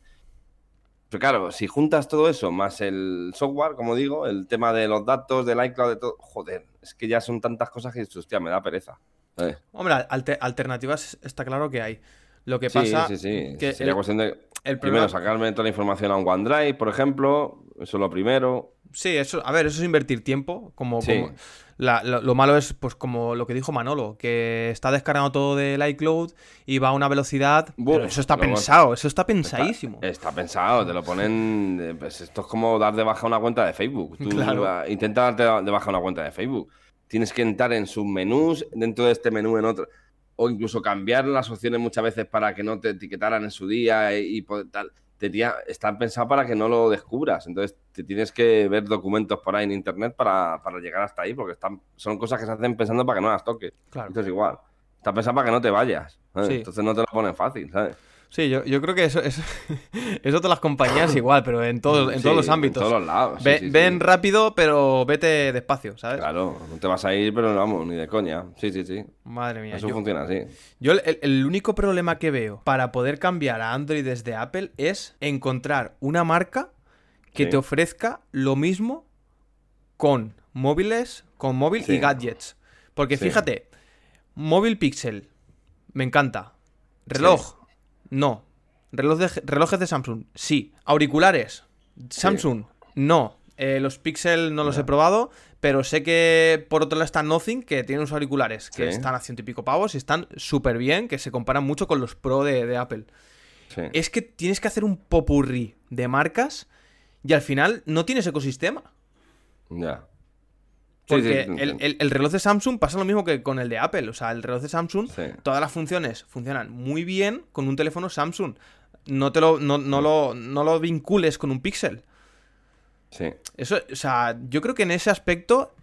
Pero claro, si juntas todo eso más el software, como digo, el tema de los datos, del iCloud, de todo, joder, es que ya son tantas cosas que, hostia, me da pereza. ¿sabes? Hombre, alte- alternativas está claro que hay. Lo que Sí, pasa sí, sí. que Sería el- cuestión de, el primero, problema- sacarme toda la información a un OneDrive, por ejemplo, eso es lo primero. Sí, eso, a ver, eso es invertir tiempo. Como, Sí. como- la- lo, lo malo es, pues, como lo que dijo Manolo, que está descargando todo del iCloud y va a una velocidad. Buf, pero eso está pensado, eso está pensadísimo. Está pensado, te lo ponen. eh, Pues esto es como dar de baja una cuenta de Facebook. Tú Claro. intenta darte de baja una cuenta de Facebook. Tienes que entrar en submenús, dentro de este menú en otro. O incluso cambiar las opciones muchas veces para que no te etiquetaran en su día y, y poder tal. Te tía- están pensados para que no lo descubras. Entonces te tienes que ver documentos por ahí en internet para, para llegar hasta ahí, porque están, son cosas que se hacen pensando para que no las toques. Claro. Esto es igual. Está pensado para que no te vayas. Entonces no te lo ponen fácil, ¿sabes? Sí, yo, yo creo que eso, eso, [LAUGHS] eso todas las compañías [COUGHS] igual, pero en todos, en Sí, todos los ámbitos. En todos los lados. sí, Ve- sí, sí. ven rápido, pero vete despacio, ¿sabes? Claro, no te vas a ir, pero vamos, ni de coña. Sí, sí, sí. Madre mía. Eso yo- funciona así. Yo el, el- único problema que veo para poder cambiar a Android desde Apple es encontrar una marca que te ofrezca lo mismo con móviles, con móvil y gadgets. Porque fíjate, móvil Pixel, me encanta. Reloj, no. Reloj de- relojes de Samsung, sí. Auriculares, Samsung, no. Eh, los Pixel no los he probado, pero sé que por otro lado está Nothing, que tiene unos auriculares que Sí. están a ciento y pico pavos y están súper bien, que se comparan mucho con los Pro de, de Apple. Sí. Es que tienes que hacer un popurrí de marcas y al final no tienes ecosistema. Ya. Sí, sí, Porque el, el- el reloj de Samsung pasa lo mismo que con el de Apple. O sea, el reloj de Samsung, Sí. todas las funciones funcionan muy bien con un teléfono Samsung. No te lo, no, no lo, no lo vincules con un Pixel. Sí. Eso, o sea, yo creo que en ese aspecto,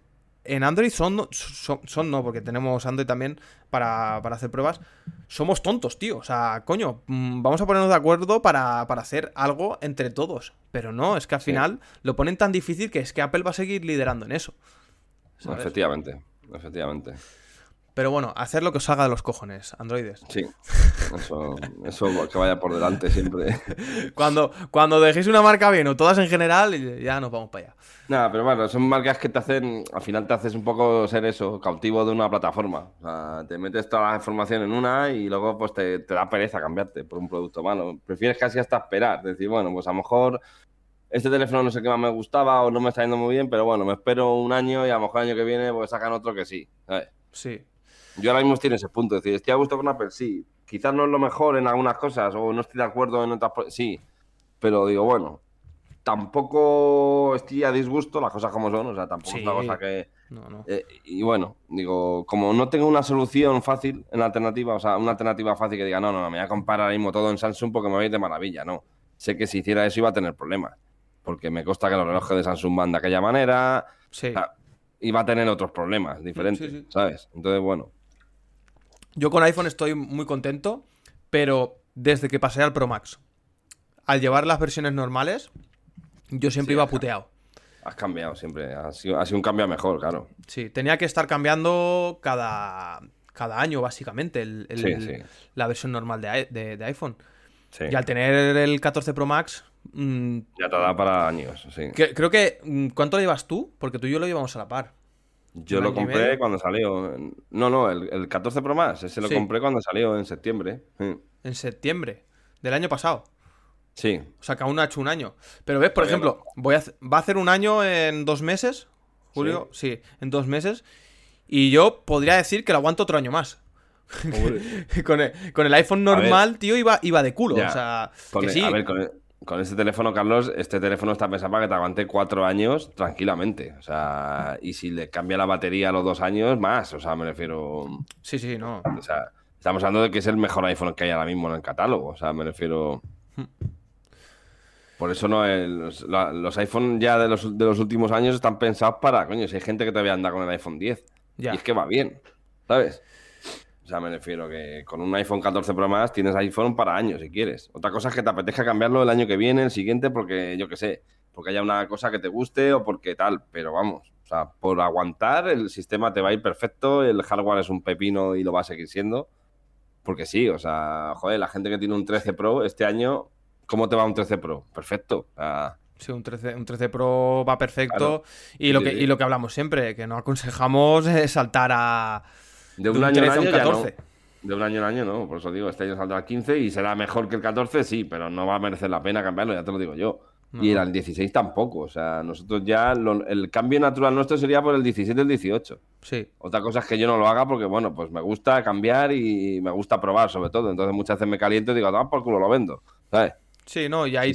en Android son, son, son no, porque tenemos Android también para, para hacer pruebas. Somos tontos, tío. O sea, coño, mm, vamos a ponernos de acuerdo para, para hacer algo entre todos. Pero no, es que al final lo ponen tan difícil que es que Apple va a seguir liderando en eso. ¿Sabes? Efectivamente. Efectivamente. Pero bueno, hacer lo que os salga de los cojones, androides. Sí, eso, eso que vaya por delante siempre. [LAUGHS] Cuando, cuando dejéis una marca bien o todas en general, ya nos vamos para allá. Nada, pero bueno, son marcas que te hacen, al final te haces un poco ser eso, cautivo de una plataforma. O sea, te metes toda la información en una y luego pues te, te da pereza cambiarte por un producto malo. Prefieres casi hasta esperar, decir, bueno, pues a lo mejor este teléfono no sé qué más me gustaba o no me está yendo muy bien, pero bueno, me espero un año y a lo mejor el año que viene pues sacan otro que sí. ¿sabes? Sí. Yo ahora mismo estoy en ese punto, es decir, estoy a gusto con Apple, sí. Quizás no es lo mejor en algunas cosas o no estoy de acuerdo en otras, sí. Pero digo, bueno, tampoco estoy a disgusto, las cosas como son, o sea, tampoco es una Sí. cosa que... No, no. eh, y bueno, digo, como no tengo una solución fácil en la alternativa, o sea, una alternativa fácil que diga, no, no, no, me voy a comprar ahora mismo todo en Samsung porque me voy a ir de maravilla, no. Sé que si hiciera eso iba a tener problemas, porque me consta que los relojes de Samsung van de aquella manera, Sí. iba a tener otros problemas diferentes, Sí, sí. ¿sabes? Entonces, bueno, Yo con iPhone estoy muy contento, pero desde que pasé al Pro Max, al llevar las versiones normales, yo siempre Sí, iba puteado. has cambiado siempre, ha sido, ha sido un cambio mejor, claro. Sí, tenía que estar cambiando cada, cada año, básicamente, el- la versión normal de, de- de iPhone. Sí. Y al tener el 14 Pro Max, mm, Ya te da para años, sí. que- creo que... mm, ¿Cuánto lo llevas tú? Porque tú y yo lo llevamos a la par. Yo ¿Un lo compré cuando salió. No, no, el, el 14 Pro Max, ese lo Sí. compré cuando salió en septiembre. Sí. En septiembre del año pasado. Sí, O sea, que aún no ha hecho un año. Pero ves, por Todavía ejemplo, voy a va a hacer un año en dos meses. Julio, sí. en dos meses. Y yo podría decir que lo aguanto otro año más. [LAUGHS] con, el, con el iPhone normal, tío, iba, iba de culo. Ya. O sea, Con que el- sí. A ver, con, el- con este teléfono, Carlos, este teléfono está pensado para que te aguante cuatro años tranquilamente. O sea, y si le cambia la batería a los dos años, más. O sea, me refiero. Sí, sí, no. O sea, estamos hablando de que es el mejor iPhone que hay ahora mismo en el catálogo. O sea, me refiero. Hmm. Por eso no, el- los, los iPhone ya de los, de los últimos años están pensados para, coño, si hay gente que todavía anda con el iPhone 10. Ya. Y es que va bien, ¿sabes? O sea, me refiero que con un iPhone 14 Pro Max tienes iPhone para años si quieres. Otra cosa es que te apetezca cambiarlo el año que viene, el siguiente, porque yo qué sé, porque haya una cosa que te guste o porque tal, pero vamos, o sea, por aguantar el sistema te va a ir perfecto, el hardware es un pepino y lo va a seguir siendo. Porque sí, o sea, joder, la gente que tiene un 13 Pro este año, ¿cómo te va un 13 Pro? Perfecto. O sea, Sí, un 13, un 13 Pro va perfecto. Claro. Y, lo que, sí. y lo que hablamos siempre, que no aconsejamos eh, saltar a. de un, un año 13 en a un año ya no. 14. De un año en año no, por eso digo, este año saldrá el 15 y será mejor que el 14, sí, pero no va a merecer la pena cambiarlo, ya te lo digo yo. No. Y el al 16 tampoco, o sea, nosotros ya, lo- el cambio natural nuestro sería por el 17 y el 18. Sí. Otra cosa es que yo no lo haga porque, bueno, pues me gusta cambiar y me gusta probar sobre todo, entonces muchas veces me caliento y digo, toma por culo, lo vendo, ¿sabes? Sí, no, y ahí,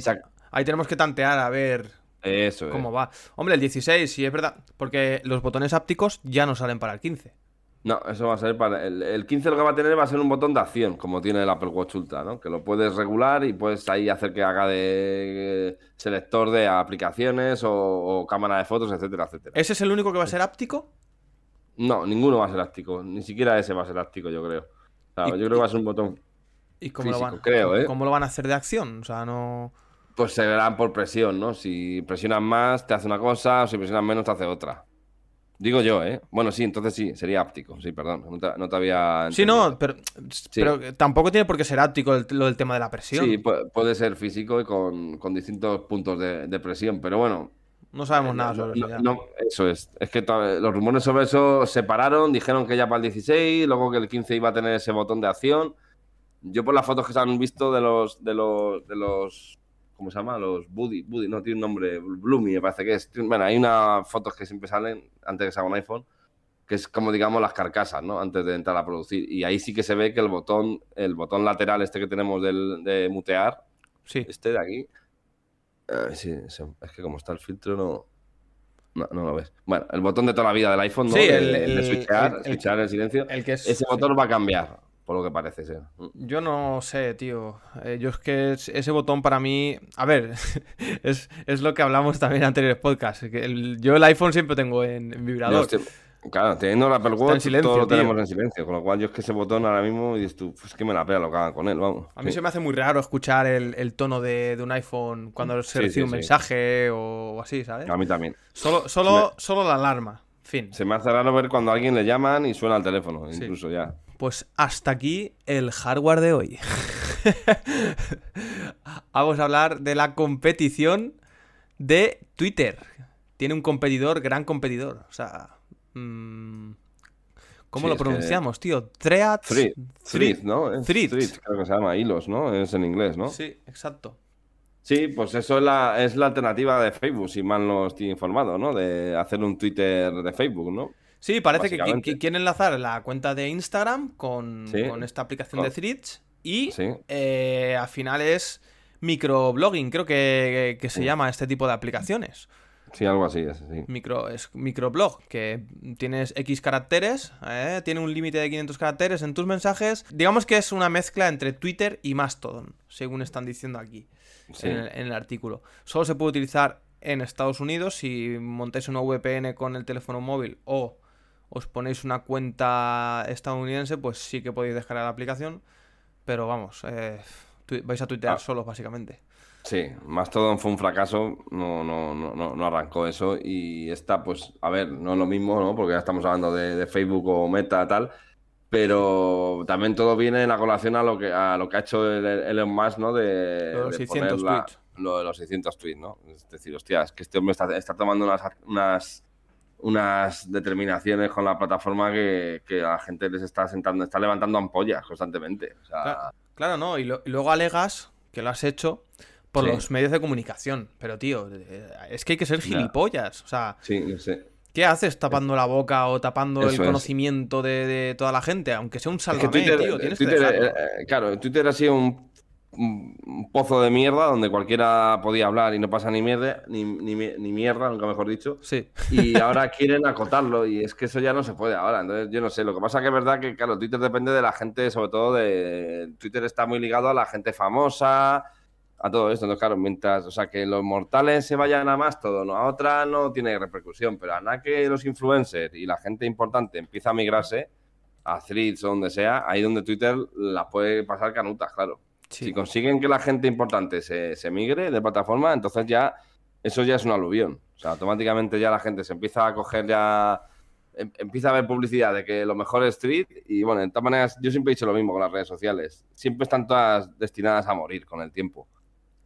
ahí tenemos que tantear a ver Eso es. cómo va. Hombre, el 16, sí es verdad, porque los botones ápticos ya no salen para el 15. No, eso va a ser para. El, el 15 lo que va a tener va a ser un botón de acción, como tiene el Apple Watch Ultra, ¿no? Que lo puedes regular y puedes ahí hacer que haga de eh, selector de aplicaciones o, o cámara de fotos, etcétera, etcétera. ¿Ese es el único que va a ser áptico? No, ninguno va a ser áptico, ni siquiera ese va a ser áptico, yo creo. O sea, yo creo que va a ser un botón. ¿Y cómo lo van? creo, ¿eh? ¿Cómo lo van a hacer de acción? O sea, no. Pues se verán por presión, ¿no? Si presionas más, te hace una cosa, o si presionas menos, te hace otra. Digo yo, ¿eh? Bueno, sí, entonces sí, sería áptico, sí, perdón. No te, no te había. Sí, entendido. no, pero, pero tampoco tiene por qué ser áptico el- lo del tema de la presión. Sí, pu- puede ser físico y con, con distintos puntos de, de presión, pero bueno. No sabemos eh, nada sobre no- eso ya. no, eso es. Es que los rumores sobre eso se pararon, dijeron que ya para el 16, luego que el 15 iba a tener ese botón de acción. Yo por las fotos que se han visto de los, de los, de los, ¿cómo se llama? Los Buddy, Buddy, no tiene un nombre, Bloomy me parece que es. Bueno, hay unas fotos que siempre salen antes de que se haga un iPhone, que es como digamos las carcasas, ¿no? Antes de entrar a producir. Y ahí sí que se ve que el botón, el botón lateral este que tenemos del, de mutear, Sí. este de aquí. eh, sí, es que como está el filtro no, no. no lo ves. Bueno, el botón de toda la vida del iPhone, ¿no? Sí, De- el- de, el- switchar, el- el- switchar el silencio. El que es. Ese botón va a cambiar, por lo que parece ser. Yo no sé, tío. Eh, yo es que es- ese botón para mí. A ver, [LAUGHS] es, es lo que hablamos también en anteriores podcasts. que el- yo el iPhone siempre tengo en, vibrador. estoy- claro, teniendo el Apple en silencio, todo lo tío. tenemos en silencio. Con lo cual, yo es que ese botón ahora mismo, dices tú, pues que me la pega lo que hagan con él, vamos. A mí Sí. se me hace muy raro escuchar el, el tono de, de un iPhone cuando se Sí, recibe sí, un mensaje o, o así, ¿sabes? A mí también. Solo, solo, solo la alarma. Fin. Se me hace raro ver cuando a alguien le llaman y suena el teléfono, incluso ya. Pues hasta aquí el hardware de hoy. [LAUGHS] Vamos a hablar de la competición de Twitter. Tiene un competidor, gran competidor. O sea. mm, ¿Cómo Sí, lo que- pronunciamos, tío? Threads. Thread, ¿no? Thread, creo que se llama hilos, ¿no? Es en inglés, ¿no? Sí, Sí, exacto. pues eso es la, es la alternativa de Facebook, si mal no estoy informado, ¿no? De hacer un Twitter de Facebook, ¿no? Sí, parece que, que quieren enlazar la cuenta de Instagram con, Sí. con esta aplicación Con- de Threads y Sí. eh, al final es microblogging, creo que, que se Sí. llama este tipo de aplicaciones. Sí, algo así, es así. Micro, es microblog, que tienes X caracteres, ¿eh? tiene un límite de 500 caracteres en tus mensajes. Digamos que es una mezcla entre Twitter y Mastodon, según están diciendo aquí Sí. en, el, en el artículo. Solo se puede utilizar en Estados Unidos si montáis una VPN con el teléfono móvil o os ponéis una cuenta estadounidense, pues sí que podéis descargar la aplicación. Pero vamos, eh, vais a tuitear Ah. solos, básicamente. Sí, Mastodon fue un fracaso, no, no, no, no, no arrancó eso y esta, pues, a ver, no es lo mismo, ¿no? Porque ya estamos hablando de, de Facebook o Meta, tal, pero también todo viene en la colación a lo que, a lo que ha hecho el- el Elon Musk, ¿no? De, Lo de los de 600 poner la- tweets. Lo de los 600 tweets, ¿no? Es decir, hostia, es que este hombre está, está tomando unas, unas, unas determinaciones con la plataforma que, que a la gente les está sentando, está levantando ampollas constantemente. O sea, Claro, claro, no. Y, lo- y luego alegas que lo has hecho por Sí. los medios de comunicación. Pero, tío, es que hay que ser gilipollas. O sea, sí, no sé. ¿qué haces tapando la boca o tapando Eso el conocimiento de, de toda la gente? Aunque sea un Es salvame, que Twitter, tío. Tienes Twitter, que dejarlo. eh, eh, claro, Twitter ha sido un, un- pozo de mierda donde cualquiera podía hablar y no pasa ni mierda, ni, ni, ni mierda, nunca mejor dicho. Sí. Y ahora quieren acotarlo y es que eso ya no se puede ahora. Entonces, yo no sé. Lo que pasa que es verdad que, claro, Twitter depende de la gente, sobre todo de. Twitter está muy ligado a la gente famosa, a todo esto. Entonces, claro, mientras. O sea, que los mortales se vayan a más todo, no a otra, no tiene repercusión. Pero a nada que los influencers y la gente importante empieza a migrarse a threads o donde sea, ahí donde Twitter la puede pasar canutas, claro. Sí. Si consiguen que la gente importante se, se migre de plataforma, entonces ya eso ya es un aluvión. O sea, automáticamente ya la gente se empieza a coger ya. em- Empieza a ver publicidad de que lo mejor es street y bueno, de todas maneras, yo siempre he dicho lo mismo con las redes sociales. Siempre están todas destinadas a morir con el tiempo.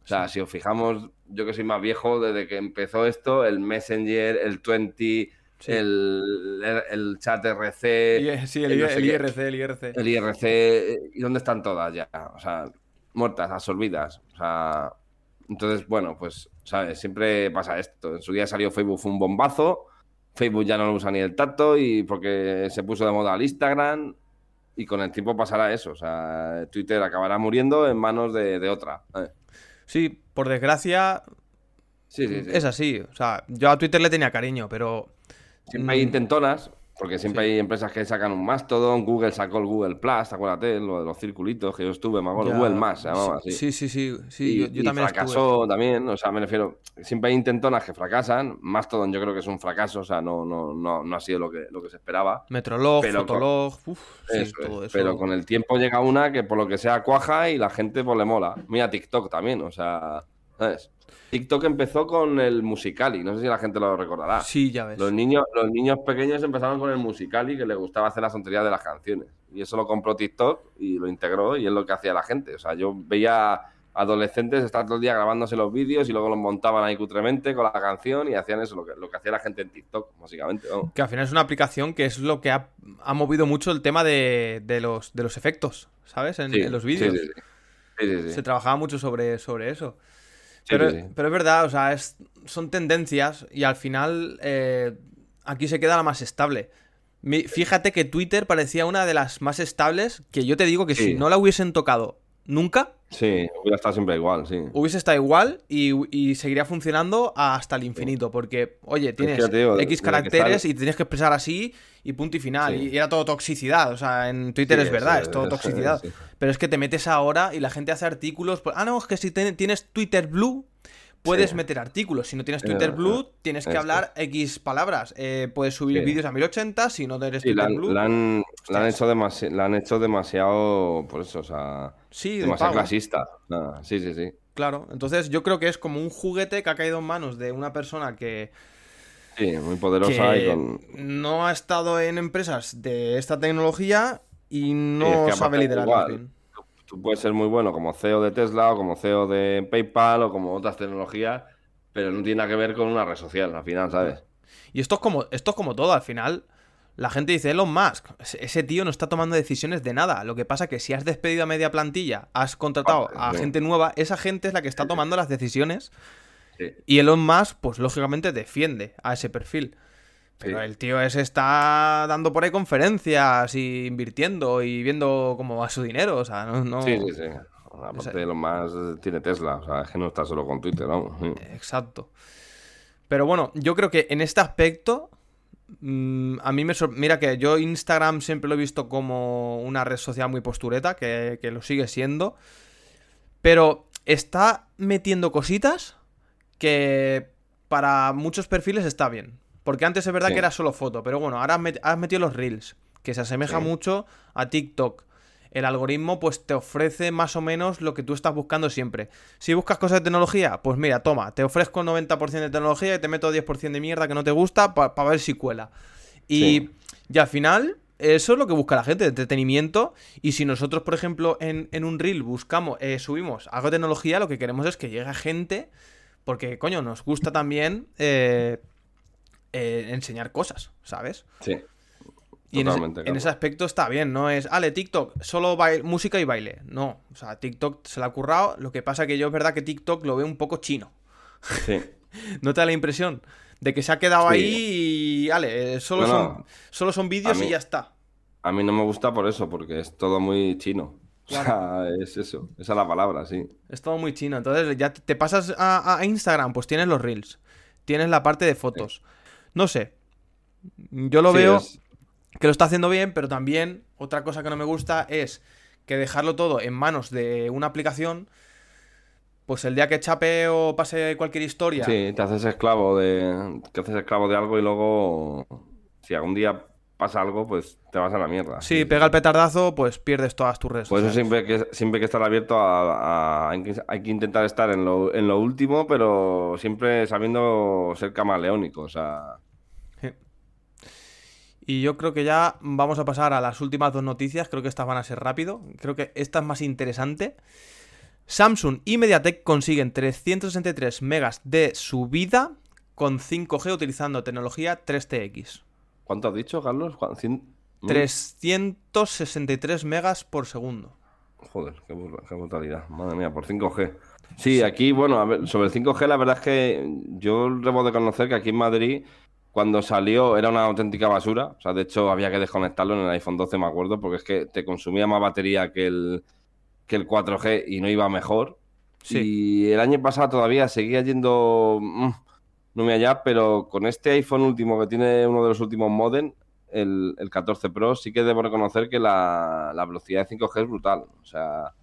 O sea, si os fijamos, yo que soy más viejo, desde que empezó esto, el Messenger, el 20, Sí. el, el, el chat RC, Sí, el, el no I- sé el qué. IRC, el IRC. el IRC, ¿y dónde están todas ya? O sea, muertas, absorbidas. O sea, entonces, bueno, pues, ¿sabes? Siempre pasa esto. En su día salió Facebook, fue un bombazo. Facebook ya no lo usa ni el tacto y porque se puso de moda el Instagram y con el tiempo pasará eso. O sea, Twitter acabará muriendo en manos de, de otra. ¿eh? Sí, por desgracia, Sí, sí, sí. es así. O sea, yo a Twitter le tenía cariño, pero. Siempre hay Mm, intentonas, porque siempre Sí. hay empresas que sacan un Mastodon. Google sacó el Google Plus, acuérdate, lo de los circulitos que yo estuve, me acuerdo. Google Más se llamaba así. Sí, sí, sí. sí, y, yo, yo y también fracasó también, o sea, me refiero, siempre hay intentonas que fracasan, Mastodon yo creo que es un fracaso, o sea, no, no, no, no ha sido lo que, lo que se esperaba. Metrolog, pero con- Fotolog, uf, sí, todo eso. Pero con el tiempo llega una que por lo que sea cuaja y la gente pues le mola. Mira TikTok también, o sea, ¿sabes? TikTok empezó con el Musicali, no sé si la gente lo recordará. Sí, ya ves. Los niños, los niños pequeños empezaron con el Musicali que les gustaba hacer las tonterías de las canciones. Y eso lo compró TikTok y lo integró y es lo que hacía la gente. O sea, yo veía adolescentes estar todo el día grabándose los vídeos y luego los montaban ahí cutremente con la canción y hacían eso, lo que, lo que hacía la gente en TikTok, básicamente. Que al final es una aplicación que es lo que ha, ha movido mucho el tema de, de los, de los efectos, ¿sabes? En, Sí, en los vídeos. Sí, sí. Se trabajaba mucho sobre, sobre eso. Pero, sí, sí. pero es verdad, o sea, es, son tendencias y al final eh, aquí se queda la más estable. Mi- fíjate que Twitter parecía una de las más estables que yo te digo que Sí. si no la hubiesen tocado nunca, Sí, hubiera estado siempre igual, sí. hubiese estado igual y, y seguiría funcionando hasta el infinito. Porque, oye, tienes X caracteres y tienes que expresar así y punto y final. Sí. Y era todo toxicidad. O sea, en Twitter Sí, es verdad, es todo toxicidad. Pero es que te metes ahora y la gente hace artículos. pues, ah, no, es que si tienes Twitter Blue, puedes Sí. meter artículos. Si no tienes Twitter Blue, tienes que esto. hablar X palabras. Eh, puedes subir Sí. vídeos a 1080 si no eres Sí, Twitter Blue. la han, la han hecho la han hecho demasiado, por eso, o sea, Sí, de demasiado pago. clasista. Nada, sí, sí, sí. Claro, entonces yo creo que es como un juguete que ha caído en manos de una persona que Sí, muy poderosa y con... no ha estado en empresas de esta tecnología y no es que sabe liderar. igual, bien. Tú puedes ser muy bueno como CEO de Tesla o como CEO de PayPal o como otras tecnologías, pero no tiene nada que ver con una red social al final, ¿sabes? Y esto es como, esto es como todo, al final. La gente dice, Elon Musk, ese tío no está tomando decisiones de nada. Lo que pasa que si has despedido a media plantilla, has contratado a Sí. gente nueva, esa gente es la que está tomando las decisiones. Sí. Y Elon Musk, pues lógicamente defiende a ese perfil. Pero Sí. el tío ese está dando por ahí conferencias y invirtiendo y viendo cómo va su dinero. O sea, no. no- Sí, sí, sí. Aparte de lo más, eh, tiene Tesla, o sea, es que no está solo con Twitter, vamos. sí. Exacto. Pero bueno, yo creo que en este aspecto. mm, a mí me sor- Mira que yo Instagram siempre lo he visto como una red social muy postureta, que, que lo sigue siendo. Pero está metiendo cositas que para muchos perfiles está bien. Porque antes es verdad Sí. que era solo foto, pero bueno, ahora has, met- has metido los reels, que se asemeja Sí. mucho a TikTok. El algoritmo pues te ofrece más o menos lo que tú estás buscando siempre. Si buscas cosas de tecnología, pues mira, toma, te ofrezco 90% de tecnología y te meto 10% de mierda que no te gusta para ver si cuela. Y, Sí. y al final, eso es lo que busca la gente, de entretenimiento. Y si nosotros, por ejemplo, en, en un reel buscamos, eh, subimos algo de tecnología, lo que queremos es que llegue gente, porque, coño, nos gusta también eh, eh, enseñar cosas, ¿sabes? Sí. Y en ese, Totalmente, en claro. ese aspecto está bien, no es, ale, TikTok, solo bail- música y baile. No, o sea, TikTok se la ha currado. Lo que pasa que yo es verdad que TikTok lo veo un poco chino. Sí. [LAUGHS] ¿No te da la impresión? De que se ha quedado Sí. ahí y, ale, eh, solo, No, no. son, solo son vídeos mí- y ya está. A mí no me gusta por eso, porque es todo muy chino. O sea, [LAUGHS] es eso, esa es la palabra, sí. Es todo muy chino. Entonces, ya te- pasas a, a Instagram, pues tienes los reels. Tienes la parte de fotos. No sé. Yo lo Sí, veo es- que lo está haciendo bien, pero también otra cosa que no me gusta es que dejarlo todo en manos de una aplicación, pues el día que chape o pase cualquier historia, Sí, te haces esclavo de, te haces esclavo de algo y luego, si algún día pasa algo, pues te vas a la mierda. si pega el petardazo, pues pierdes todas tus redes Por eso sociales. siempre hay que, siempre que estar abierto a, a- hay, que, hay que intentar estar en lo, en lo último, pero siempre sabiendo ser camaleónico. O sea, Y yo creo que ya vamos a pasar a las últimas dos noticias. Creo que estas van a ser rápido. Creo que esta es más interesante. Samsung y MediaTek consiguen 363 megas de subida con 5G utilizando tecnología 3TX. ¿Cuánto has dicho, Carlos? ¿Cuán- cien- mil? 363 megas por segundo. Joder, qué brutalidad. Madre mía, por 5G. Sí, aquí, bueno, a ver, sobre el 5G, la verdad es que yo debo de conocer que aquí en Madrid, cuando salió, era una auténtica basura. O sea, de hecho, había que desconectarlo en el iPhone 12, me acuerdo, porque es que te consumía más batería que el, que el 4G y no iba mejor. Sí. Y el año pasado todavía seguía yendo mm, no me allá, pero con este iPhone último que tiene uno de los últimos modem, el, el 14 Pro, sí que debo reconocer que la, la velocidad de 5G es brutal. O sea,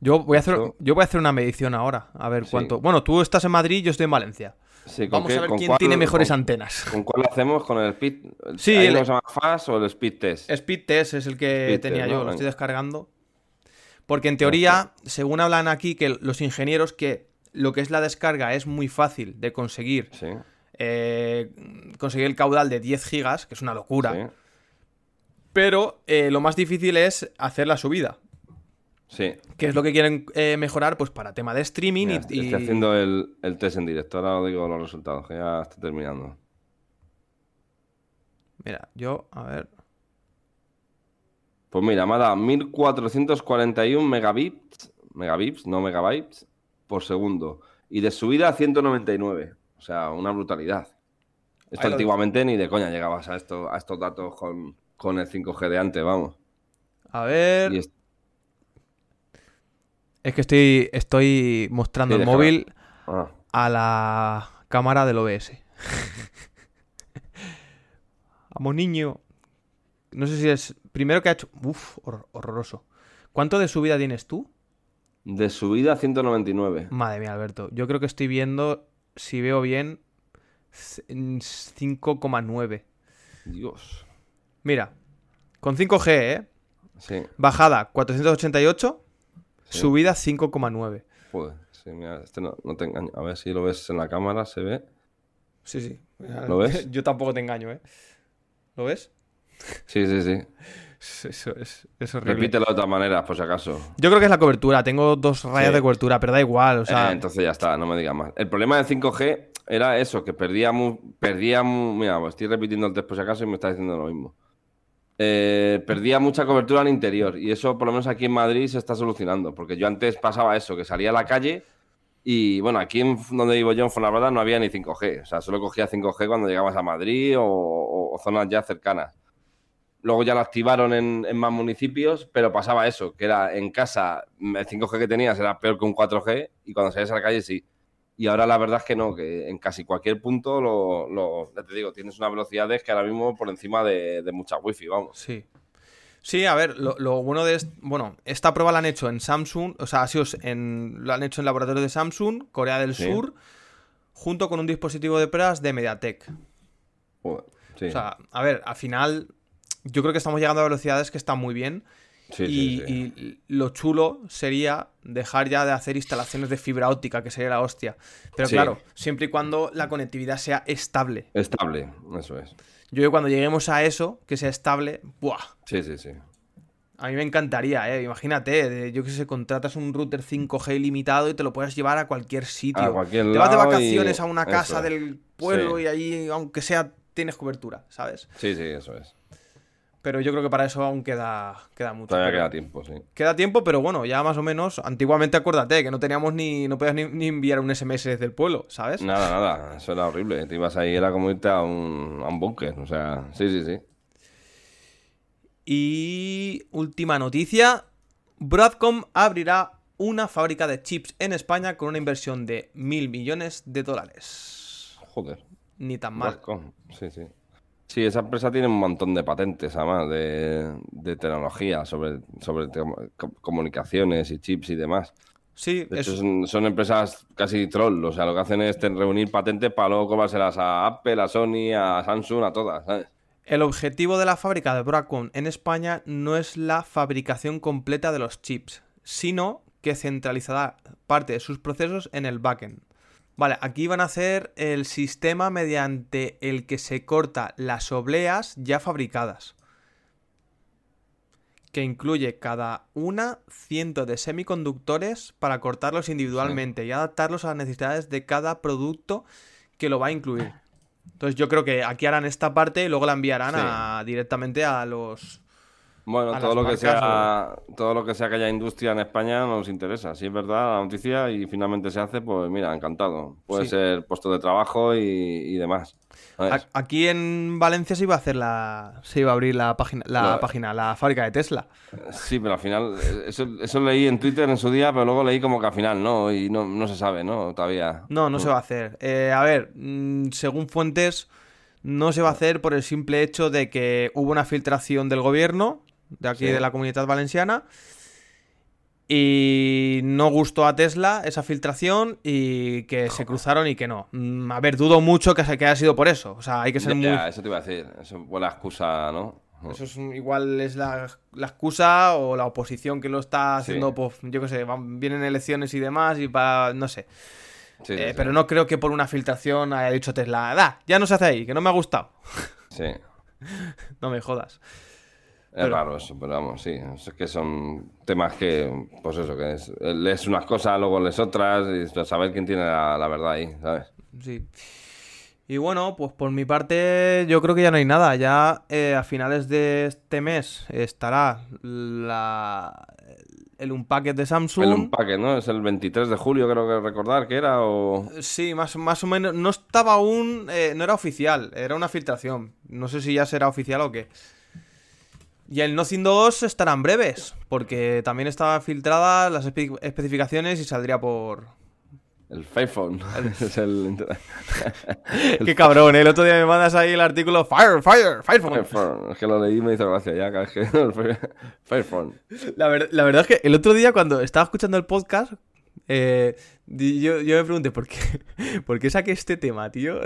Yo voy a hacer, yo voy a hacer una medición ahora. A ver Sí. cuánto. Bueno, tú estás en Madrid, yo estoy en Valencia. sí, ¿con Vamos qué- a ver quién cuál- tiene mejores con- antenas. ¿Con cuál lo hacemos? ¿Con el Speed? Sí, ¿Hay el- uno que se llama Fast o el Speed Test? Speed Test es el que Speed tenía Test, yo, ¿no? lo Venga. estoy descargando. Porque en teoría, según hablan aquí, que los ingenieros, que lo que es la descarga es muy fácil de conseguir. Sí, eh, conseguir el caudal de 10 gigas, que es una locura. sí, Pero eh, lo más difícil es hacer la subida. sí. Que es lo que quieren eh, mejorar, pues para tema de streaming Mira, y, y- Estoy haciendo el, el test en directo. Ahora os digo los resultados, que ya estoy terminando. Mira, yo, a ver. Pues mira, me ha dado 1441 megabits, megabits, no megabytes, por segundo. Y de subida 199. O sea, una brutalidad. Esto antiguamente ni de coña llegabas a, esto, a estos datos con, con el 5G de antes, vamos. A ver. Es- Es que estoy, estoy mostrando Sí, el déjala. móvil ah, a la cámara del OBS. Vamos, niño. No sé si es. Primero que ha hecho. Uf, hor- horroroso. ¿Cuánto de subida tienes tú? De subida 199. Madre mía, Alberto. Yo creo que estoy viendo, si veo bien, c- en 5,9. Dios. Mira, con 5G, ¿eh? Sí, Bajada 488, Sí. subida 5,9. joder. Sí, mira, este no, no te engaño. A ver si lo ves en la cámara, se ve. Sí, sí. ¿Lo ves? [LAUGHS] Yo tampoco te engaño, ¿eh? ¿Lo ves? Sí, sí, sí. Eso es, es horrible. Repítelo de otra manera, por si acaso. Yo creo que es la cobertura. Tengo dos rayas Sí. de cobertura, pero da igual. O sea, Eh, entonces ya está, no me digas más. El problema del 5G era eso, que perdía mu- perdía mu- Mira, pues estoy repitiendo el test por si acaso y me está diciendo lo mismo. Eh, perdía mucha cobertura al interior y eso por lo menos aquí en Madrid se está solucionando, porque yo antes pasaba eso, que salía a la calle y bueno, aquí en donde vivo yo, en Fuenlabrada, no había ni 5G, o sea, solo cogía 5G cuando llegabas a Madrid o, o- o zonas ya cercanas. Luego ya lo activaron en, en más municipios, pero pasaba eso, que era en casa el 5G que tenías era peor que un 4G y cuando salías a la calle sí. Y ahora la verdad es que no, que en casi cualquier punto lo, lo- ya te digo, tienes una velocidad que ahora mismo por encima de, de mucha wifi, vamos. Sí. Sí, a ver, lo, lo bueno de est- bueno, esta prueba la han hecho en Samsung, o sea, sido en, lo han hecho en laboratorios de Samsung, Corea del Sí. Sur, junto con un dispositivo de pruebas de MediaTek. Joder, sí, O sea, a ver, al final, yo creo que estamos llegando a velocidades que están muy bien. sí, y, sí, sí. y lo chulo sería dejar ya de hacer instalaciones de fibra óptica, que sería la hostia. Pero claro, siempre y cuando la conectividad sea estable. Estable, eso es. Yo creo que cuando lleguemos a eso, que sea estable, ¡buah! Sí, sí, sí. A mí me encantaría, ¿eh? Imagínate, de- yo que sé, contratas un router 5G ilimitado y te lo puedes llevar a cualquier sitio. A cualquier te vas de y- vacaciones a una casa del pueblo y ahí, aunque sea, tienes cobertura, ¿sabes? Sí, sí, eso es. Pero yo creo que para eso aún queda, queda mucho. Todavía queda tiempo, sí. Queda tiempo, pero bueno, ya más o menos. Antiguamente acuérdate que no teníamos ni. No podías ni, ni enviar un SMS desde el pueblo, ¿sabes? Nada, nada, eso era horrible. Te ibas ahí, era como irte a un, a un búnker, o sea, sí, sí, sí. Y última noticia: Broadcom abrirá una fábrica de chips en España con una inversión de mil millones de dólares. Joder. Ni tan mal. Broadcom, Sí, sí. Sí, esa empresa tiene un montón de patentes, además, de, de tecnología sobre, sobre te- comunicaciones y chips y demás. Sí, De es- son, son empresas casi troll, o sea, lo que hacen es reunir patentes para luego cobrárselas a Apple, a Sony, a Samsung, a todas, ¿sabes? el objetivo de la fábrica de Broadcom en España no es la fabricación completa de los chips, sino que centralizará parte de sus procesos en el backend. Vale, aquí van a hacer el sistema mediante el que se corta las obleas ya fabricadas. Que incluye cada una ciento de semiconductores para cortarlos individualmente y adaptarlos a las necesidades de cada producto que lo va a incluir. Entonces yo creo que aquí harán esta parte y luego la enviarán Sí. a- directamente a los... Bueno, todo lo que sea, todo lo que sea que haya industria en España nos interesa. Si es verdad la noticia y finalmente se hace, pues mira, encantado. Puede Sí. ser puesto de trabajo y, y demás. Aquí en Valencia se iba a hacer la... Se iba a abrir la página, la, página, la fábrica de Tesla. Sí, pero al final, eso, eso leí en Twitter en su día, pero luego leí como que al final no, y no, no se sabe, ¿no? Todavía. No, no se va a hacer. Eh, a ver, mm, según fuentes, no se va a hacer por el simple hecho de que hubo una filtración del gobierno, de aquí Sí. de la comunidad valenciana, y no gustó a Tesla esa filtración y que se cruzaron y que no. Mm, a ver, dudo mucho que, se- que haya sido por eso. O sea, hay que ser Ya, muy... ya, eso te iba a decir. Eso es buena excusa, ¿no? Eso es igual es la, la excusa o la oposición que lo está Sí. haciendo, pues, yo qué sé, van- vienen elecciones y demás y para, no sé. Sí, sí, Eh, sí. Pero no creo que por una filtración haya dicho Tesla, da, ya no se hace ahí, que no me ha gustado. Sí. [LAUGHS] No me jodas. Es Pero- raro eso, pero vamos, sí. Es que son temas que, pues eso, que es, lees unas cosas, luego lees otras, y saber quién tiene la, la verdad ahí, ¿sabes? Sí. Y bueno, pues por mi parte yo creo que ya no hay nada. Ya eh, a finales de este mes estará la, el Unpacked de Samsung. El empaque, ¿no? Es el 23 de julio, creo que recordar que era, o... Sí, más, más o menos. No estaba aún. eh, no era oficial, era una filtración. No sé si ya será oficial o qué. Y el Nothing 2 estarán breves, porque también estaban filtradas las espe- especificaciones y saldría por. El Fairphone. [LAUGHS] es el... [LAUGHS] Qué cabrón, ¿eh? el otro día me mandas ahí el artículo Fire, Fire, Firephone. Fairphone. Es que lo leí y me hizo gracia ya, que... [LAUGHS] el Fire- Fairphone. La, ver- la verdad es que el otro día cuando estaba escuchando el podcast, eh, yo, yo me pregunté, ¿por qué, ¿por qué saqué este tema, tío?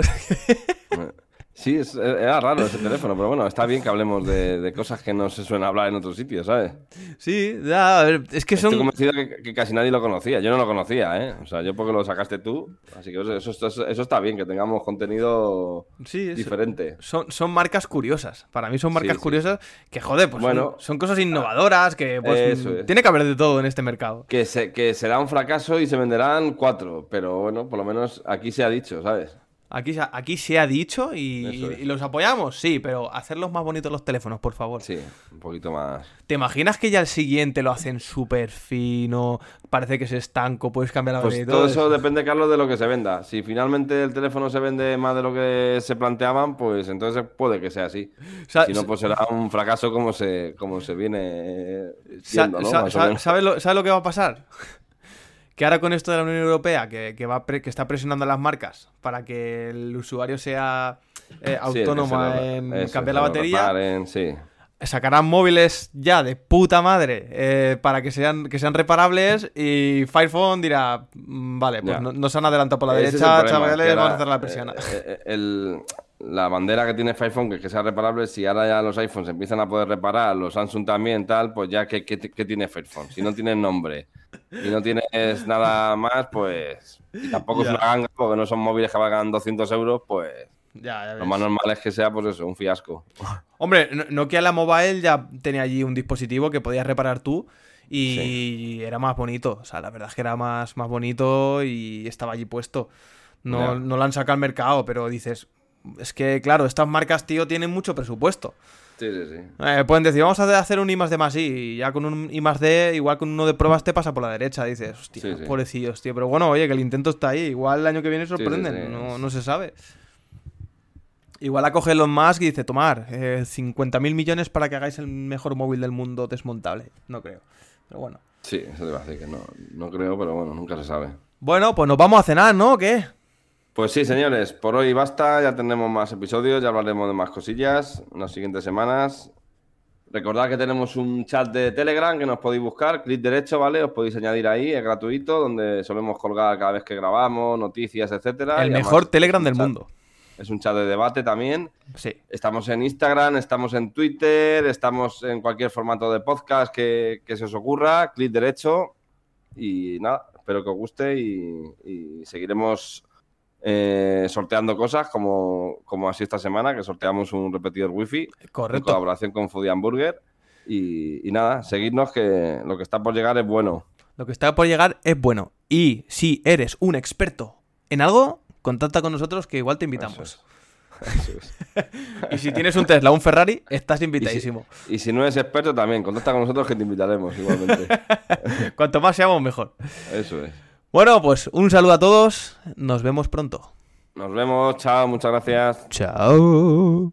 Sí, es- era raro ese teléfono, pero bueno, está bien que hablemos de, de cosas que no se suelen hablar en otros sitios, ¿sabes? Sí, ya, a ver, es que Estoy son... convencido que, que casi nadie lo conocía. Yo no lo conocía, ¿eh? O sea, yo porque lo sacaste tú. Así que eso, eso, eso- está bien, que tengamos contenido Sí, es- diferente. Son, son marcas curiosas. Para mí son marcas Sí, sí. curiosas que, joder, pues Bueno. son, son cosas innovadoras que pues, es. tiene que haber de todo en este mercado. Que, se, que será un fracaso y se venderán cuatro, pero bueno, por lo menos aquí se ha dicho, ¿sabes? Aquí, se ha- aquí se ha dicho y, Eso es. y los apoyamos, sí, pero hacerlos más bonitos los teléfonos, por favor. Sí, un poquito más. ¿Te imaginas que ya el siguiente lo hacen súper fino? Parece que es estanco, puedes cambiar la Pues y todo eso depende, Carlos, de lo que se venda. Si finalmente el teléfono se vende más de lo que se planteaban, pues entonces puede que sea así. Si no, pues será un fracaso como se, como se viene viendo, ¿no? ¿sabes, lo, sabes lo que va a pasar? Que ahora con esto de la Unión Europea, que, que va pre- que está presionando a las marcas para que el usuario sea eh, Sí, autónoma se en eso, cambiar la batería, reparen, sí. sacarán móviles ya de puta madre eh, para que sean, que sean reparables y Firephone dirá, "Mm, vale, pues no, nos han adelantado por la Ese derecha, chavales, vamos a hacer la persiana. eh, eh, el- la bandera que tiene iPhone, que, es que sea reparable, si ahora ya los iPhones empiezan a poder reparar, los Samsung también, tal, pues ya, ¿qué, qué, qué tiene Fairphone? Si no tienes nombre y no tienes nada más, pues... Y tampoco Ya. es una ganga, porque no son móviles que valgan 200 euros, pues... Ya, ya Lo más normal es que sea, pues eso, un fiasco. [LAUGHS] Hombre, No- Nokia la Mobile ya tenía allí un dispositivo que podías reparar tú y era más bonito. O sea, la verdad es que era más, más bonito y estaba allí puesto. No, no lo han sacado al mercado, pero dices, es que claro, estas marcas, tío, tienen mucho presupuesto. Sí, sí, sí. Eh, pueden decir, vamos a hacer un I más D más I, y ya con un I más D, igual con uno de pruebas te pasa por la derecha. Dices, hostia, Sí, sí. pobrecillos, tío. Pero bueno, oye, que el intento está ahí. Igual el año que viene sorprenden, sí. No, no se sabe. Igual acoge Elon Musk y dice, tomar, eh, 50.000 millones para que hagáis el mejor móvil del mundo desmontable. No creo. Pero bueno. Sí, eso te iba a decir que no, no creo, pero bueno, nunca se sabe. Bueno, pues nos vamos a cenar, ¿no? ¿O ¿Qué? Pues sí, señores, por hoy basta, ya tendremos más episodios, ya hablaremos de más cosillas en las siguientes semanas. Recordad que tenemos un chat de Telegram que nos podéis buscar, clic derecho, ¿vale? Os podéis añadir ahí, es gratuito, donde solemos colgar cada vez que grabamos, noticias, etcétera. El Y mejor Telegram del chat- mundo. Es un chat de debate también. Sí. Estamos en Instagram, estamos en Twitter, estamos en cualquier formato de podcast que, que se os ocurra, clic derecho. Y nada, espero que os guste y, y seguiremos eh, sorteando cosas como, como así esta semana, que sorteamos un repetidor wifi en Correcto. colaboración con Foodie Hamburger. Y, y nada, seguidnos que lo que está por llegar es bueno. Lo que está por llegar es bueno. Y si eres un experto en algo, contacta con nosotros que igual te invitamos. Eso es. [LAUGHS] Y si tienes un Tesla un Ferrari, estás invitadísimo. Y si no eres experto también, contacta con nosotros que te invitaremos igualmente. [LAUGHS] Cuanto más seamos, mejor. Eso es. Bueno, pues un saludo a todos. Nos vemos pronto. Nos vemos, chao, muchas gracias. Chao.